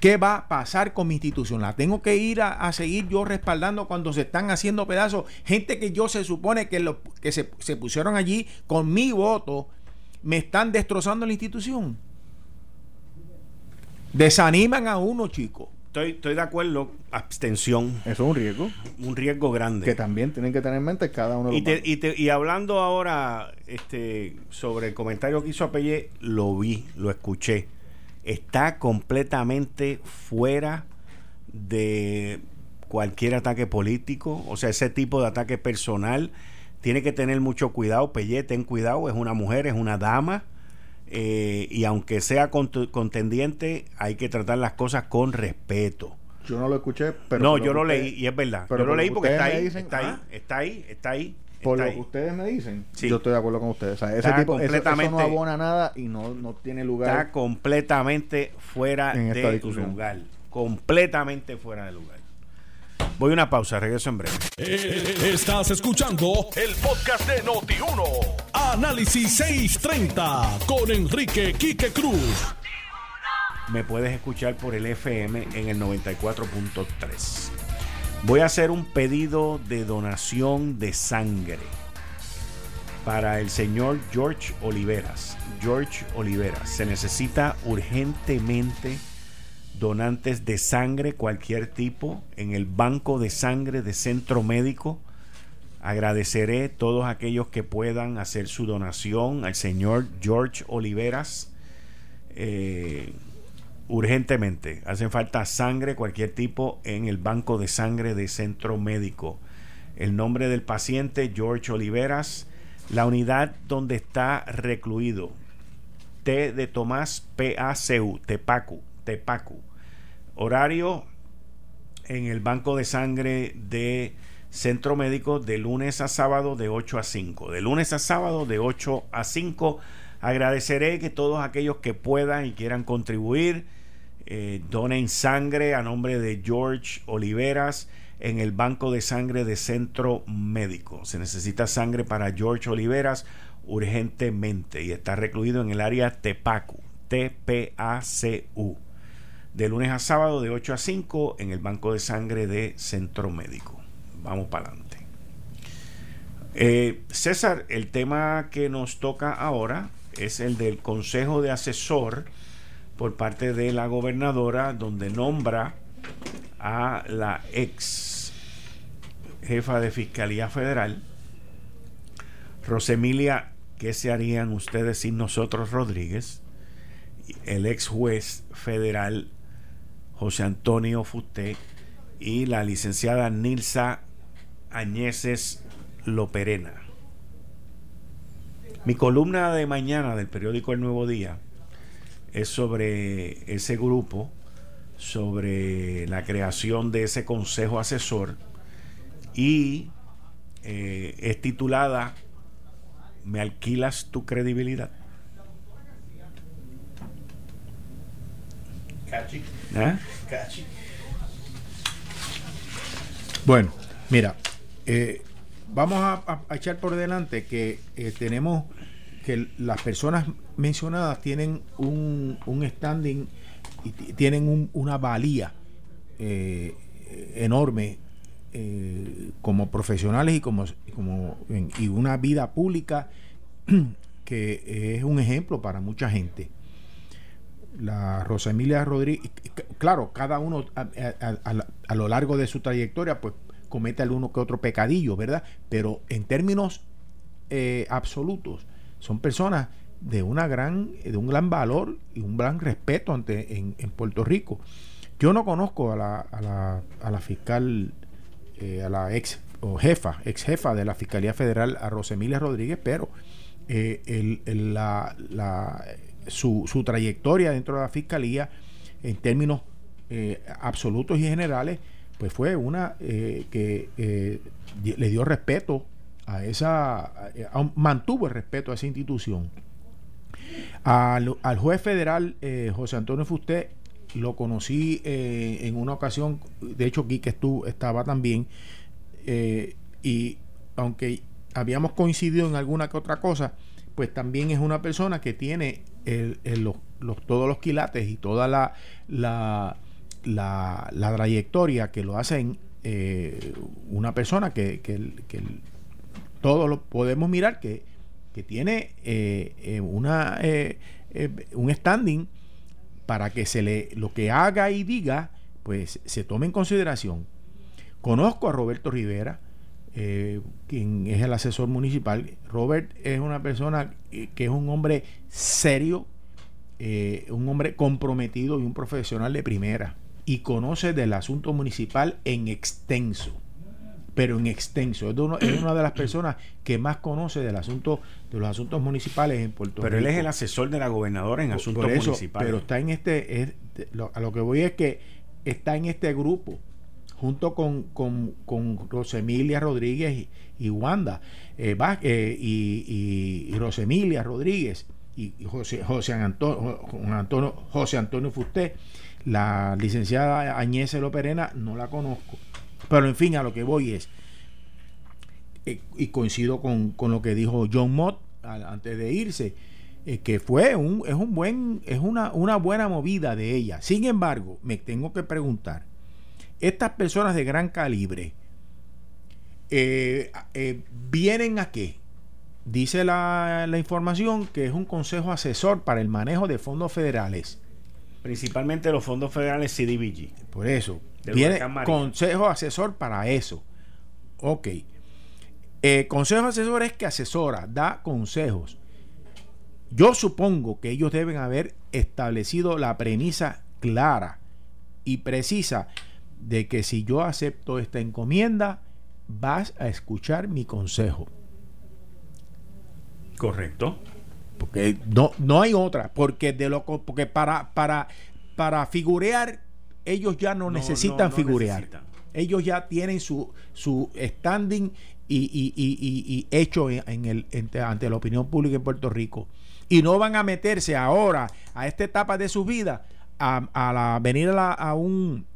E: ¿Qué va a pasar con mi institución? ¿La tengo que ir a, a seguir yo respaldando cuando se están haciendo pedazos? Gente que yo se supone que, lo, que se, se pusieron allí con mi voto, me están destrozando la institución. Desaniman a uno, chico.
A: Estoy, estoy de acuerdo. Abstención.
F: eso es un riesgo
A: Un riesgo grande.
F: que también tienen que tener en mente cada uno de los
A: Y, te- y, te- y hablando ahora este, sobre el comentario que hizo Apelle, lo vi, lo escuché. Está completamente fuera de cualquier ataque político, o sea, ese tipo de ataque personal. Tiene que tener mucho cuidado. Pelle, ten cuidado, es una mujer, es una dama. eh, y aunque sea contendiente, hay que tratar las cosas con respeto.
F: Yo no lo escuché, pero.
A: no, yo lo
F: usted-
A: leí y es verdad.
F: pero
A: Yo lo leí
F: que
A: porque está ahí,
F: dicen,
A: está ahí,
F: ah.
A: está ahí, está ahí.
F: Por lo
A: ahí.
F: que ustedes me dicen,
A: Sí.
F: yo estoy de acuerdo con ustedes. O sea, ese
A: Está
F: tipo, eso- eso,
A: completamente-
F: no abona nada y no, no tiene lugar.
A: Está completamente fuera
F: En esta
A: de
F: discusión.
A: lugar. Completamente fuera de lugar. Voy a una pausa, regreso en breve.
D: Eh, Estás escuchando el podcast de Noti1. Análisis 630 con Enrique Quique Cruz.
A: Me puedes escuchar por el FM en el 94.3. Voy a hacer un pedido de donación de sangre para el señor George Oliveras. George Oliveras. Se necesita urgentemente donantes de sangre, cualquier tipo, en el banco de sangre de Centro Médico. Agradeceré todos aquellos que puedan hacer su donación al señor George Oliveras. Eh, urgentemente. Hacen falta sangre, cualquier tipo, en el banco de sangre de Centro Médico. El nombre del paciente, George Oliveras. La unidad donde está recluido. T de Tomás PACU, Tepacu, Tepacu. Horario en el banco de sangre de Centro Médico de lunes a sábado de 8 a 5. De lunes a sábado de 8 a 5. Agradeceré que todos aquellos que puedan y quieran contribuir eh, donen sangre a nombre de George Oliveras en el banco de sangre de Centro Médico. Se necesita sangre para George Oliveras urgentemente y está recluido en el área Tepacu, T-P-A-C-U de lunes a sábado de 8 a 5 en el banco de sangre de Centro Médico. Vamos para adelante. Eh, César, el tema que nos toca ahora es el del Consejo de Asesor por parte de la gobernadora, donde nombra a la ex jefa de Fiscalía Federal, Rosemilia, ¿qué se harían ustedes sin nosotros, Rodríguez? El ex juez federal José Antonio Fusté y la licenciada Nilsa Añeses Loperena. Mi columna de mañana del periódico El Nuevo Día es sobre ese grupo, sobre la creación de ese consejo asesor y eh, es titulada ¿Me alquilas tu credibilidad? ¿Ah?
E: Bueno, mira, eh, vamos a, a- a echar por delante que eh, tenemos que las personas mencionadas tienen un, un standing y tienen un- una valía eh, enorme eh, como profesionales y como, como y una vida pública que es un ejemplo para mucha gente la Rosa Emilia Rodríguez, claro, cada uno a lo largo de su trayectoria, pues comete alguno que otro pecadillo, ¿verdad? Pero en términos eh, absolutos, son personas de una gran, de un gran valor y un gran respeto ante en, en Puerto Rico. Yo no conozco a la, a la, a la fiscal, eh, a la ex o jefa, ex jefa de la Fiscalía Federal, a Rosemilia Rodríguez, pero eh, el- el- la, la- su, su trayectoria dentro de la Fiscalía, en términos eh, absolutos y generales, pues fue una que le dio respeto a esa, mantuvo el respeto a esa institución. Al, juez federal eh, José Antonio Fusté lo conocí eh, en una ocasión, de hecho Quique estuvo, estaba también, eh, y aunque habíamos coincidido en alguna que otra cosa, pues también es una persona que tiene los, todos los quilates y toda la, la, la, la trayectoria que lo hacen una persona que, que, que todos lo podemos mirar que, tiene eh, eh, una eh, un standing para que se le lo que haga y diga pues se tome en consideración. Conozco a Roberto Rivera quien es el asesor municipal. Robert es una persona que es un hombre serio un hombre comprometido y un profesional de primera y conoce del asunto municipal en extenso pero en extenso. Es, de uno- es una de las personas que más conoce del asunto, de los asuntos municipales en Puerto
A: Pero
E: Rico.
A: él es el asesor de la gobernadora en asuntos
E: por eso,
A: municipales.
E: Pero está en este, es- lo- a lo que voy es que está en este grupo, junto con, con, con Rosemilia Rodríguez y, y Wanda, eh, eh, y, y- y Rosemilia Rodríguez y José, José, Antonio, José Antonio Fusté, la licenciada Añez Loperena, no la conozco. Pero en fin, a lo que voy es, eh, y coincido con, con lo que dijo John Mott antes de irse, eh, que fue un, es un buen, es una, una buena movida de ella. Sin embargo, me tengo que preguntar, estas personas de gran calibre eh, vienen a qué? Dice la, la información que es un consejo asesor para el manejo de fondos federales.
A: Principalmente los fondos federales CDBG.
E: Por eso, viene consejo asesor para eso. Ok. Eh, consejo asesor es que asesora, da consejos. Yo supongo que ellos deben haber establecido la premisa clara y precisa de que si yo acepto esta encomienda, vas a escuchar mi consejo.
A: Correcto.
E: Porque no, no hay otra. Porque de lo porque para, para, para figurear, ellos ya no,
A: No,
E: necesitan
A: no, no
E: figurear.
A: necesitan.
E: Ellos ya tienen su, su standing y, y- y- y- hecho en, en el, ante, ante la opinión pública en Puerto Rico. Y no van a meterse ahora, a esta etapa de su vida, a, a la, venir a, la- a un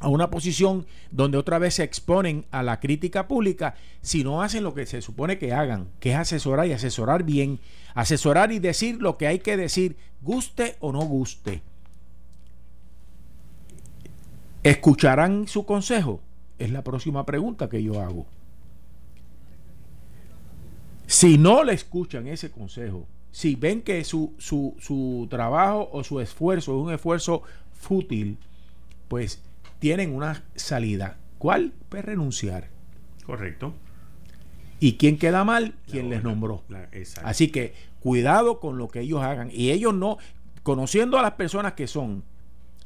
E: a una posición donde otra vez se exponen a la crítica pública si no hacen lo que se supone que hagan, que es asesorar y asesorar bien, asesorar y decir lo que hay que decir, guste o no guste. ¿Escucharán su consejo? Es la próxima pregunta que yo hago. Si no le escuchan ese consejo, si ven que su, su, su trabajo o su esfuerzo es un esfuerzo fútil, pues tienen una salida. ¿Cuál? Pues renunciar.
A: Correcto.
E: ¿Y quién queda mal? Quien
A: La
E: les nombró.
A: la- exacto.
E: Así que cuidado con lo que ellos hagan. Y ellos no, conociendo a las personas que son,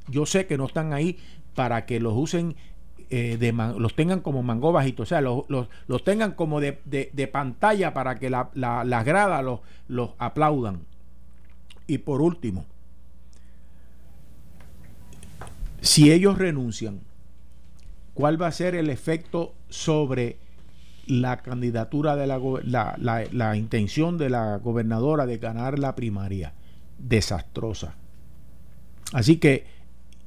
E: yo sé que no están ahí para que los usen, eh, de man- los tengan como mango bajito, o sea, los, los- los tengan como de, de- de pantalla para que la- la- las gradas los, los aplaudan. Y por último, si ellos renuncian, ¿cuál va a ser el efecto sobre la candidatura de la, la intención de la gobernadora de ganar la primaria? Desastrosa. Así que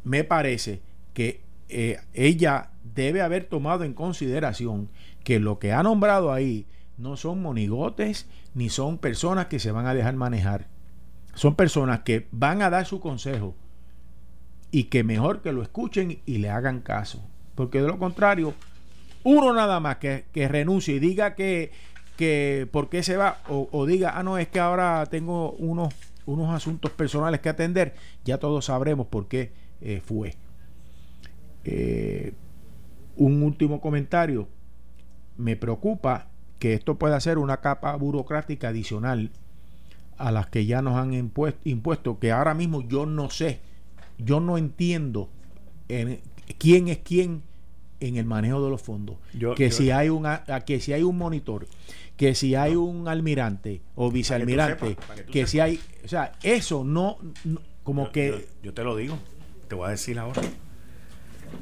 E: me parece que eh, ella debe haber tomado en consideración que lo que ha nombrado ahí no son monigotes ni son personas que se van a dejar manejar. Son personas que van a dar su consejo y que mejor que lo escuchen y le hagan caso. Porque de lo contrario, uno nada más que, que renuncie y diga que, que por qué se va, o, diga, ah, no, es que ahora tengo unos, unos asuntos personales que atender, ya todos sabremos por qué eh, fue. Eh, un último comentario. Me preocupa que esto pueda ser una capa burocrática adicional a las que ya nos han impuesto, impuesto que ahora mismo yo no sé, yo no entiendo en- quién es quién en el manejo de los fondos.
A: Yo-
E: que
A: yo-
E: si hay un que si hay un monitor, que si hay un almirante o vicealmirante,
A: sepas, que
E: si hay, o sea, eso no, no- como
A: Yo-
E: que
A: yo, yo te lo digo, te voy a decir ahora.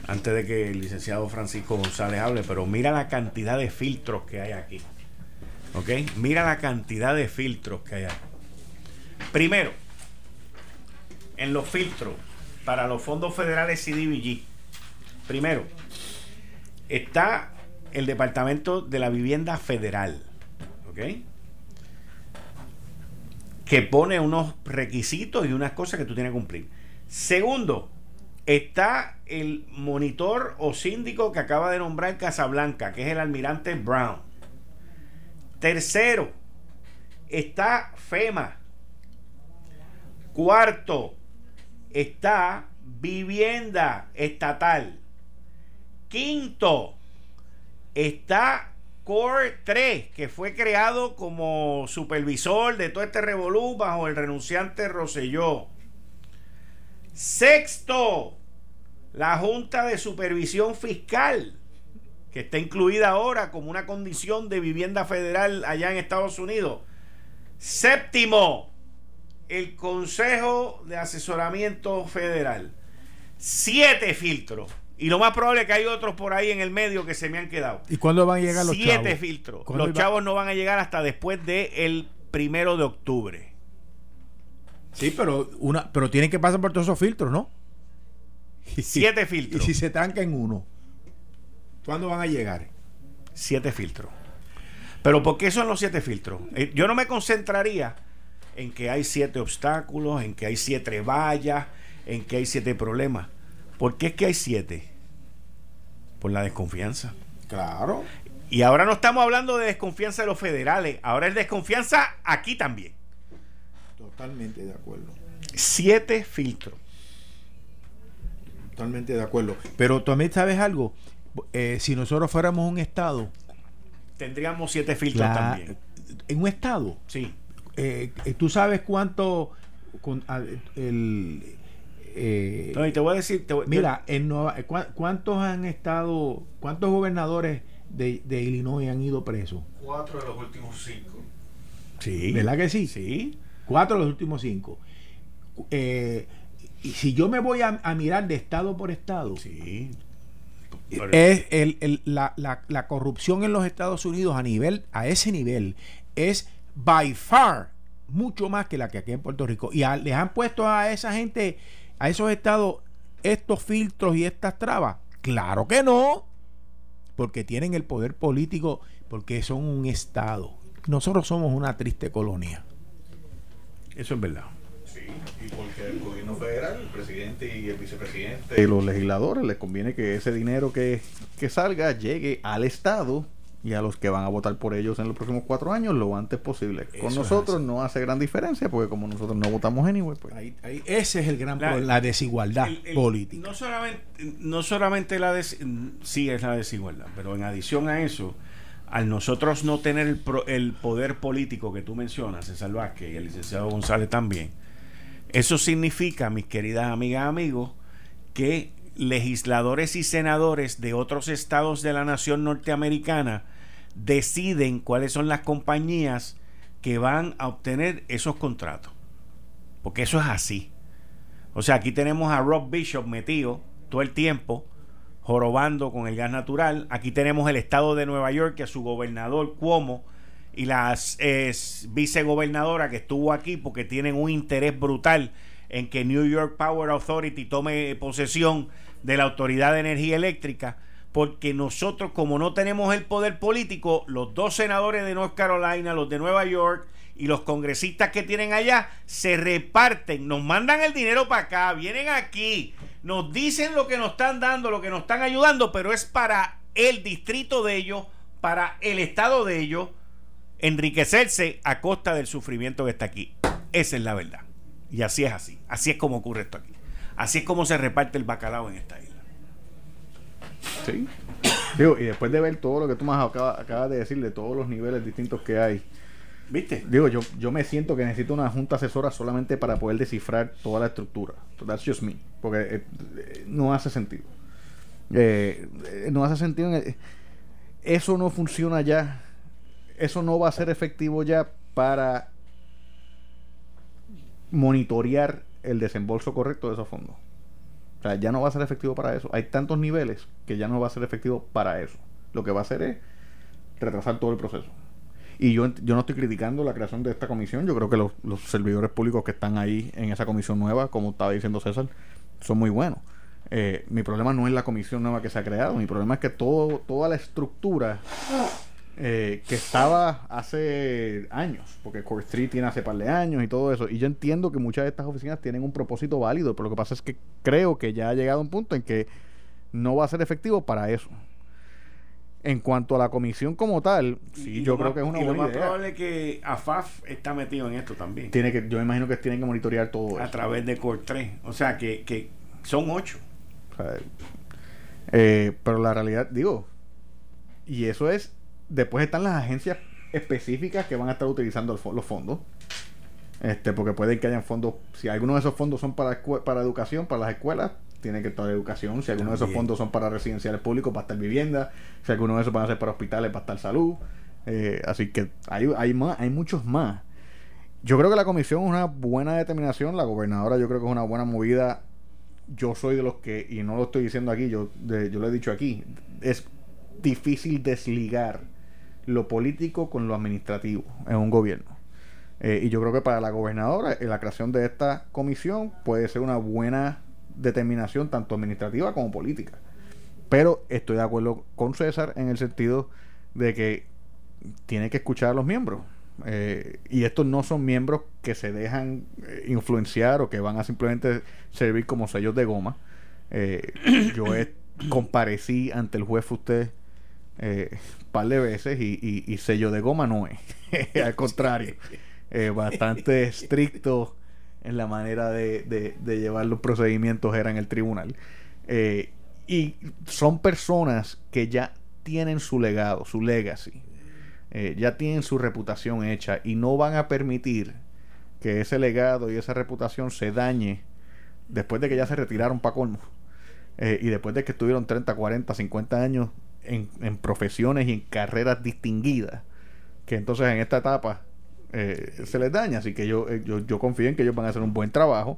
A: Antes de que el licenciado Francisco González hable, pero mira la cantidad de filtros que hay aquí. ¿Ok? Mira la cantidad de filtros que hay aquí. Primero, en los filtros para los fondos federales CDBG, primero, está el Departamento de la Vivienda Federal. ¿Ok? que pone unos requisitos y unas cosas que tú tienes que cumplir. Segundo, está el monitor o síndico que acaba de nombrar Casablanca, que es el almirante Brown. Tercero, está FEMA. Cuarto, está vivienda estatal. Quinto, está Core 3, que fue creado como supervisor de todo este revolú bajo el renunciante Roselló. Sexto, la Junta de Supervisión Fiscal, que está incluida ahora como una condición de vivienda federal allá en Estados Unidos. Séptimo, el Consejo de Asesoramiento Federal. Siete filtros. Y lo más probable es que hay otros por ahí en el medio que se me han quedado.
E: ¿Y cuándo van a llegar los
A: Siete
E: chavos?
A: filtros.
E: ¿Cuándo
A: Los
E: iba-
A: chavos no van a llegar hasta después del primero de octubre.
E: Sí, pero una, pero tienen que pasar por todos esos filtros, ¿no?
A: Siete
E: Y
A: filtros.
E: si se tranca en uno, ¿cuándo van a llegar?
A: Siete filtros. Pero ¿por qué son los siete filtros? Eh, Yo no me concentraría en que hay siete obstáculos, en que hay siete vallas, en que hay siete problemas. ¿Por qué es que hay siete? Por la desconfianza.
E: Claro.
A: Y ahora no estamos hablando de desconfianza de los federales, ahora es desconfianza aquí también.
E: Totalmente de acuerdo.
A: Siete filtros.
E: Totalmente de acuerdo. Pero también sabes algo, Eh, si nosotros fuéramos un estado,
A: Tendríamos siete filtros
E: la-
A: también.
E: en un estado,
A: Sí.
E: Eh, tú sabes cuánto con- a- el eh,
A: No, y te voy a decir, te voy-
E: mira en Nueva- ¿cuá- cuántos han estado cuántos gobernadores de, de Illinois han ido presos
F: Cuatro de los últimos cinco.
A: sí.
E: ¿verdad que sí?
A: Sí.
E: cuatro de los últimos cinco Eh, y si yo me voy a, a mirar de estado por estado
A: Sí.
E: es el- el- la, la- la corrupción en los Estados Unidos a nivel a ese nivel es by far mucho más que la que aquí en Puerto Rico. Y a- les han puesto a esa gente a esos estados estos filtros y estas trabas. Claro que no porque tienen el poder político porque son un estado. Nosotros somos una triste colonia.
A: Eso es verdad.
F: Sí, y porque el gobierno federal, el presidente y el vicepresidente y los legisladores les conviene que ese dinero que, que salga llegue al Estado y a los que van a votar por ellos en los próximos cuatro años lo antes posible. Con
E: Eso
F: nosotros no hace gran diferencia porque como nosotros no votamos anyway, pues.
E: Ahí- ahí- ese es el gran
A: La-
E: problema la desigualdad
A: El- el-
E: política.
A: No solamente, no solamente la des- sí es la desigualdad, pero en adición a eso, al nosotros no tener el, pro- el poder político que tú mencionas, César Vázquez y el licenciado González también, eso significa, mis queridas amigas, amigos, que legisladores y senadores de otros estados de la nación norteamericana deciden cuáles son las compañías que van a obtener esos contratos. Porque eso es así. O sea, aquí tenemos a Rob Bishop metido todo el tiempo, jorobando con el gas natural. Aquí tenemos el estado de Nueva York, que a su gobernador Cuomo y la vicegobernadora que estuvo aquí porque tienen un interés brutal en que New York Power Authority tome posesión de la Autoridad de Energía Eléctrica, porque nosotros como no tenemos el poder político, los dos senadores de North Carolina, los de Nueva York y los congresistas que tienen allá se reparten, nos mandan el dinero para acá, vienen aquí, nos dicen lo que nos están dando, lo que nos están ayudando, pero es para el distrito de ellos, para el estado de ellos, enriquecerse a costa del sufrimiento que está aquí. Esa es la verdad. Y así es así. Así es como ocurre esto aquí. Así es como se reparte el bacalao en esta isla.
F: Sí. Digo, y después de ver todo lo que tú más acabas, acabas de decir de todos los niveles distintos que hay,
A: ¿Viste?
F: Digo, yo, yo me siento que necesito una junta asesora solamente para poder descifrar toda la estructura. That's just me. Porque eh, eh, no hace sentido. Eh, eh, no hace sentido. en el- eso no funciona ya. Eso no va a ser efectivo ya para monitorear el desembolso correcto de esos fondos. O sea, ya no va a ser efectivo para eso. Hay tantos niveles que ya no va a ser efectivo para eso. Lo que va a hacer es retrasar todo el proceso. Y yo, yo no estoy criticando la creación de esta comisión. Yo creo que los, los servidores públicos que están ahí en esa comisión nueva, como estaba diciendo César, son muy buenos. Eh, mi problema no es la comisión nueva que se ha creado. Mi problema es que todo, toda la estructura eh, que estaba hace años, porque Core Street tiene hace par de años y todo eso. Y yo entiendo que muchas de estas oficinas tienen un propósito válido, pero lo que pasa es que creo que ya ha llegado un punto en que no va a ser efectivo para eso. En cuanto a la comisión como tal, sí,
A: Y
F: yo
A: lo
F: creo
A: más-
F: que es una
A: y lo
F: buena
A: más
F: idea.
A: probable es que AFAF está metido en esto también.
F: Tiene que, yo me imagino que tienen que monitorear todo
A: a
F: eso.
A: través de Core 3. O sea, que, que son ocho.
F: O sea, eh, pero la realidad, digo, y eso es, después están las agencias específicas que van a estar utilizando fo- los fondos. Este, porque pueden que hayan fondos, si algunos de esos fondos son para, para educación, para las escuelas, tiene que estar educación, si alguno de esos fondos son para residenciales públicos, va a estar vivienda, si alguno de esos van a ser para hospitales, va a estar salud. Eh, así que hay, hay, más, hay muchos más. Yo creo que la comisión es una buena determinación, la gobernadora yo creo que es una buena movida. Yo soy de los que, y no lo estoy diciendo aquí, yo, de- yo lo he dicho aquí, es difícil desligar lo político con lo administrativo en un gobierno. Eh, y yo creo que para la gobernadora eh, la creación de esta comisión puede ser una buena determinación tanto administrativa como política. Pero estoy de acuerdo con César en el sentido de que tiene que escuchar a los miembros. Eh, y estos no son miembros que se dejan eh, influenciar o que van a simplemente servir como sellos de goma. Yo comparecí ante el juez usted eh, par de veces y, y- y sello de goma no es. Al contrario, eh, bastante estricto en la manera de, de- de llevar los procedimientos era en el tribunal. Eh, y son personas que ya tienen su legado, su legacy. Eh, ya tienen su reputación hecha y no van a permitir que ese legado y esa reputación se dañe después de que ya se retiraron para colmo. Eh, y después de que estuvieron 30, 40, 50 años en, en profesiones y en carreras distinguidas, que entonces en esta etapa eh, se les daña. Así que yo, eh, yo, yo confío en que ellos van a hacer un buen trabajo.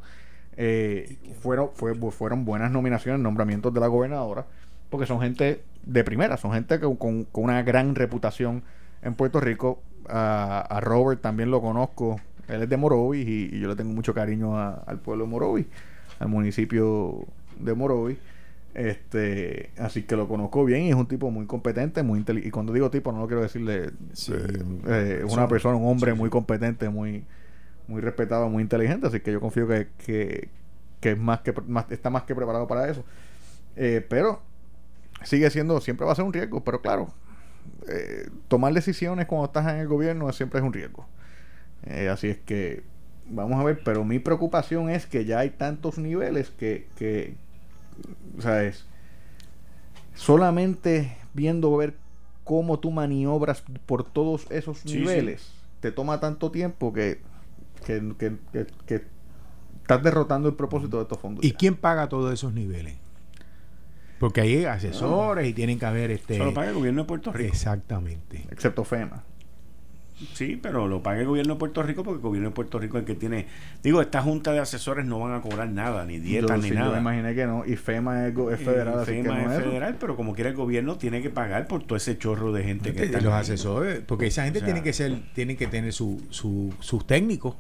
F: Eh, fueron, fue, fueron buenas nominaciones, nombramientos de la gobernadora, porque son gente de primera, son gente con, con una gran reputación en Puerto Rico. A, a Robert también lo conozco, él es de Morovis y, y yo le tengo mucho cariño a- al pueblo de Morovis, al municipio de Morovis. Este, así que lo conozco bien y es un tipo muy competente, muy inteligente. Y cuando digo tipo, no lo quiero decirle.
E: Sí.
F: eh, eh, es una
E: Son-
F: persona, un hombre muy competente, muy, muy respetado, muy inteligente. Así que yo confío que, que, que es más que más, está más que preparado para eso. Eh, pero sigue siendo, siempre va a ser un riesgo. Pero claro, tomar decisiones cuando estás en el gobierno siempre es un riesgo. Así es que vamos a ver, pero mi preocupación es que ya hay tantos niveles que, que ¿sabes? Solamente viendo ver cómo tú maniobras por todos esos
A: Sí,
F: niveles, te toma tanto tiempo que, que, que- que- que estás derrotando el propósito de estos fondos.
E: ¿Y
F: ya.
E: quién paga todos esos niveles? Porque hay asesores y tienen que haber este.
A: Eso lo paga el gobierno de Puerto Rico.
E: Exactamente.
F: Excepto FEMA.
A: Sí, pero lo paga el gobierno de Puerto Rico porque el gobierno de Puerto Rico es el que tiene. Digo, esta junta de asesores no van a cobrar nada, ni dietas
F: Yo,
A: ni
F: sí, yo me
A: nada.
F: imaginé que no. Y FEMA es, federal,
A: Y
F: así que
A: FEMA
F: no
A: es
F: es eso.
A: federal, pero como quiera el gobierno tiene que pagar por todo ese chorro de gente que está
E: los
A: ahí.
E: asesores, porque esa gente
A: O sea,
E: tiene que ser, tienen que tener su, su- sus técnicos.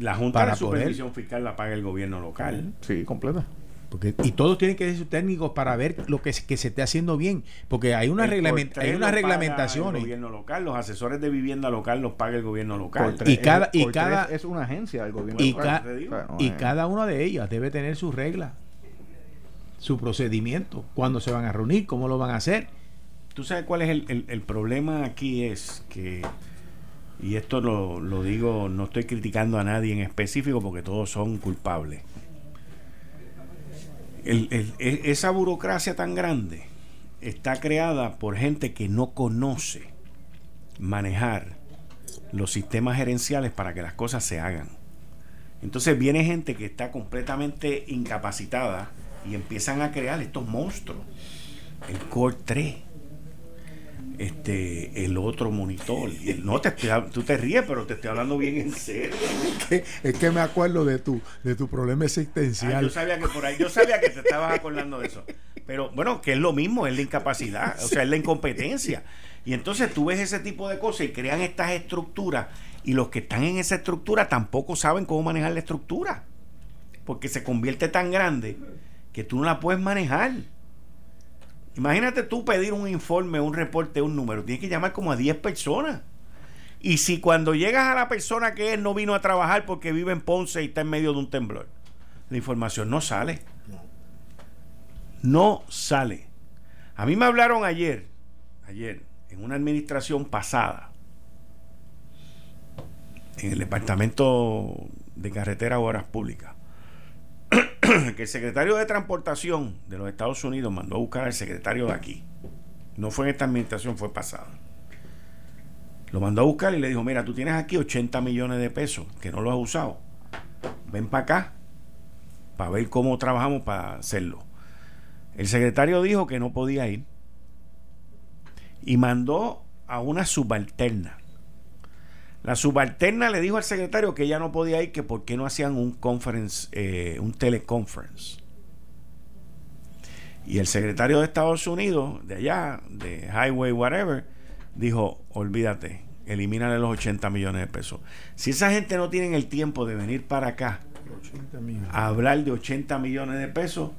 A: La junta
E: para
A: de
E: poder-
A: supervisión fiscal la paga el gobierno local.
F: Sí, completa.
E: Porque, y todos tienen que ser sus técnicos para ver lo que, se- que se esté haciendo bien. Porque hay, una
A: El
E: reglament- hay unas reglamentaciones.
A: El gobierno local, los asesores de vivienda local los paga el gobierno local.
F: Por
E: Y cada-
F: es-
E: y cada-
F: es una agencia del gobierno.
E: Y,
F: local.
E: ca-
A: digo.
F: No
E: y cada una de ellas debe tener sus reglas, su procedimiento, cuándo se van a reunir, cómo lo van a hacer.
A: Tú sabes cuál es el, el- el problema aquí es que, y esto lo, lo digo, no estoy criticando a nadie en específico porque todos son culpables. E- esa burocracia tan grande está creada por gente que no conoce manejar los sistemas gerenciales para que las cosas se hagan. Entonces viene gente que está completamente incapacitada y empiezan a crear estos monstruos. El Core 3. Este, el otro monitor. Y el- no te estoy tú te ríes, pero te estoy hablando bien en serio.
E: Es que me acuerdo de tu, de tu problema
A: Ah,
E: existencial.
A: yo sabía que por ahí, yo sabía que te estabas acordando de eso. Pero bueno, que es lo mismo, es la incapacidad, o sea, es la incompetencia. Y entonces tú ves ese tipo de cosas y crean estas estructuras y los que están en esa estructura tampoco saben cómo manejar la estructura. Porque se convierte tan grande que tú no la puedes manejar. Imagínate tú pedir un informe, un reporte, un número. Tienes que llamar como a 10 personas. Y si cuando llegas a la persona que es no vino a trabajar porque vive en Ponce y está en medio de un temblor, la información no sale. No sale. A mí me hablaron ayer, ayer, en una administración pasada, en el Departamento de Carretera Obras Públicas, que el secretario de Transportación de los Estados Unidos mandó a buscar al secretario de aquí. No fue en esta administración, fue pasada. Lo mandó a buscar y le dijo, mira, tú tienes aquí 80 millones de pesos que no los has usado. Ven para acá para ver cómo trabajamos para hacerlo. El secretario dijo que no podía ir y mandó a una subalterna. La subalterna le dijo al secretario que ella no podía ir, que por qué no hacían un conference, eh, un teleconference. Y el secretario de Estados Unidos, de allá, de Highway, whatever, dijo, olvídate, elimínale los 80 millones de pesos. Si esa gente no tiene el tiempo de venir para acá a hablar de 80 millones de pesos,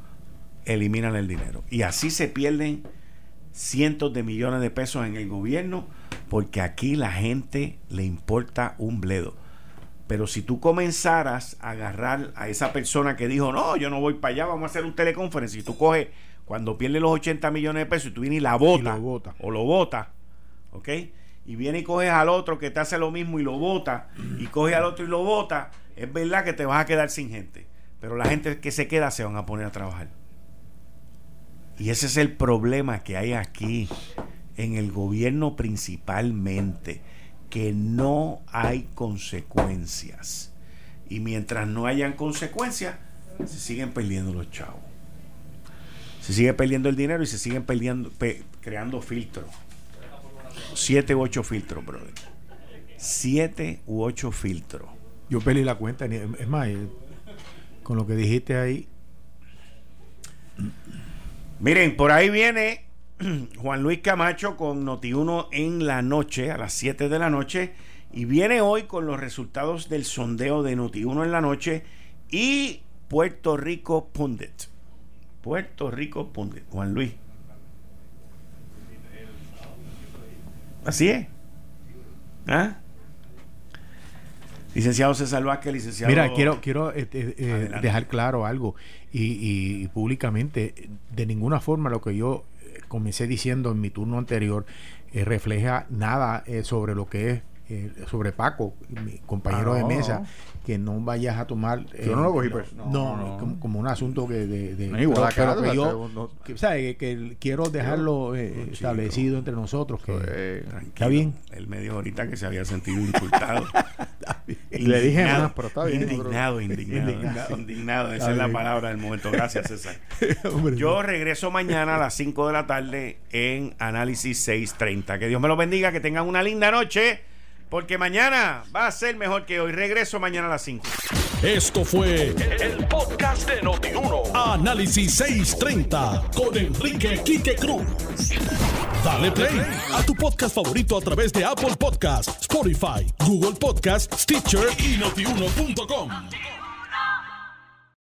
A: eliminan el dinero. Y así se pierden cientos de millones de pesos en el gobierno porque aquí la gente le importa un bledo. Pero si tú comenzaras a agarrar a esa persona que dijo, no, yo no voy para allá, vamos a hacer un teleconferencia, y tú coges, cuando pierde los 80 millones de pesos, y tú vienes y la bota, o lo bota, ¿ok? Y viene y coges al otro que te hace lo mismo y lo bota, y coges al otro y lo bota, es verdad que te vas a quedar sin gente. Pero la gente que se queda se van a poner a trabajar. Y ese es el problema que hay aquí en el gobierno principalmente, que no hay consecuencias. Y mientras no hayan consecuencias, se siguen perdiendo los chavos. Se sigue perdiendo el dinero y se siguen perdiendo, pe- creando filtros. Siete u ocho filtros, brother. Siete u ocho filtros.
E: Yo perdí la cuenta. Es más, eh, con lo que dijiste ahí,
A: Miren, por ahí viene Juan Luis Camacho con Noti1 en la noche, a las 7 de la noche. Y viene hoy con los resultados del sondeo de Noti1 en la noche y Puerto Rico Pundit. Puerto Rico Pundit. Juan Luis. Así es. ¿Ah? Licenciado César Vázquez, licenciado.
E: Mira, quiero, quiero eh, eh, eh, dejar claro algo y, públicamente, de ninguna forma lo que yo comencé diciendo en mi turno anterior eh, refleja nada eh, sobre lo que es sobre Paco, mi compañero
F: Ah,
E: de
F: no,
E: mesa. Que no vayas a tomar...
F: Yo no lo cogí
E: no,
F: pues,
E: no,
F: no, no.
E: Como, como un asunto que de, de-
F: No, igual
E: pero-
F: acá,
E: yo
F: no-
E: que, ¿sabe? que quiero dejarlo eh, establecido entre nosotros que
F: Eh,
E: está bien
A: Él me dijo ahorita que se había sentido insultado.
F: Y le dije
A: Indignado,
F: más, pero está bien,
A: Indignado,
F: pero-
A: indignado.
E: Indignado.
A: Indignado, esa es la palabra del momento. Gracias, César.
E: Hombre,
A: Yo regreso mañana a las 5 de la tarde en Análisis 630. Que Dios me lo bendiga, que tengan una linda noche, porque mañana va a ser mejor que hoy. Regreso mañana a las 5.
D: Esto fue el podcast de Notiuno. Análisis 630 con Enrique Quique Cruz. Dale play a tu podcast favorito a través de Apple Podcasts, Spotify, Google Podcasts, Stitcher y notiuno.com.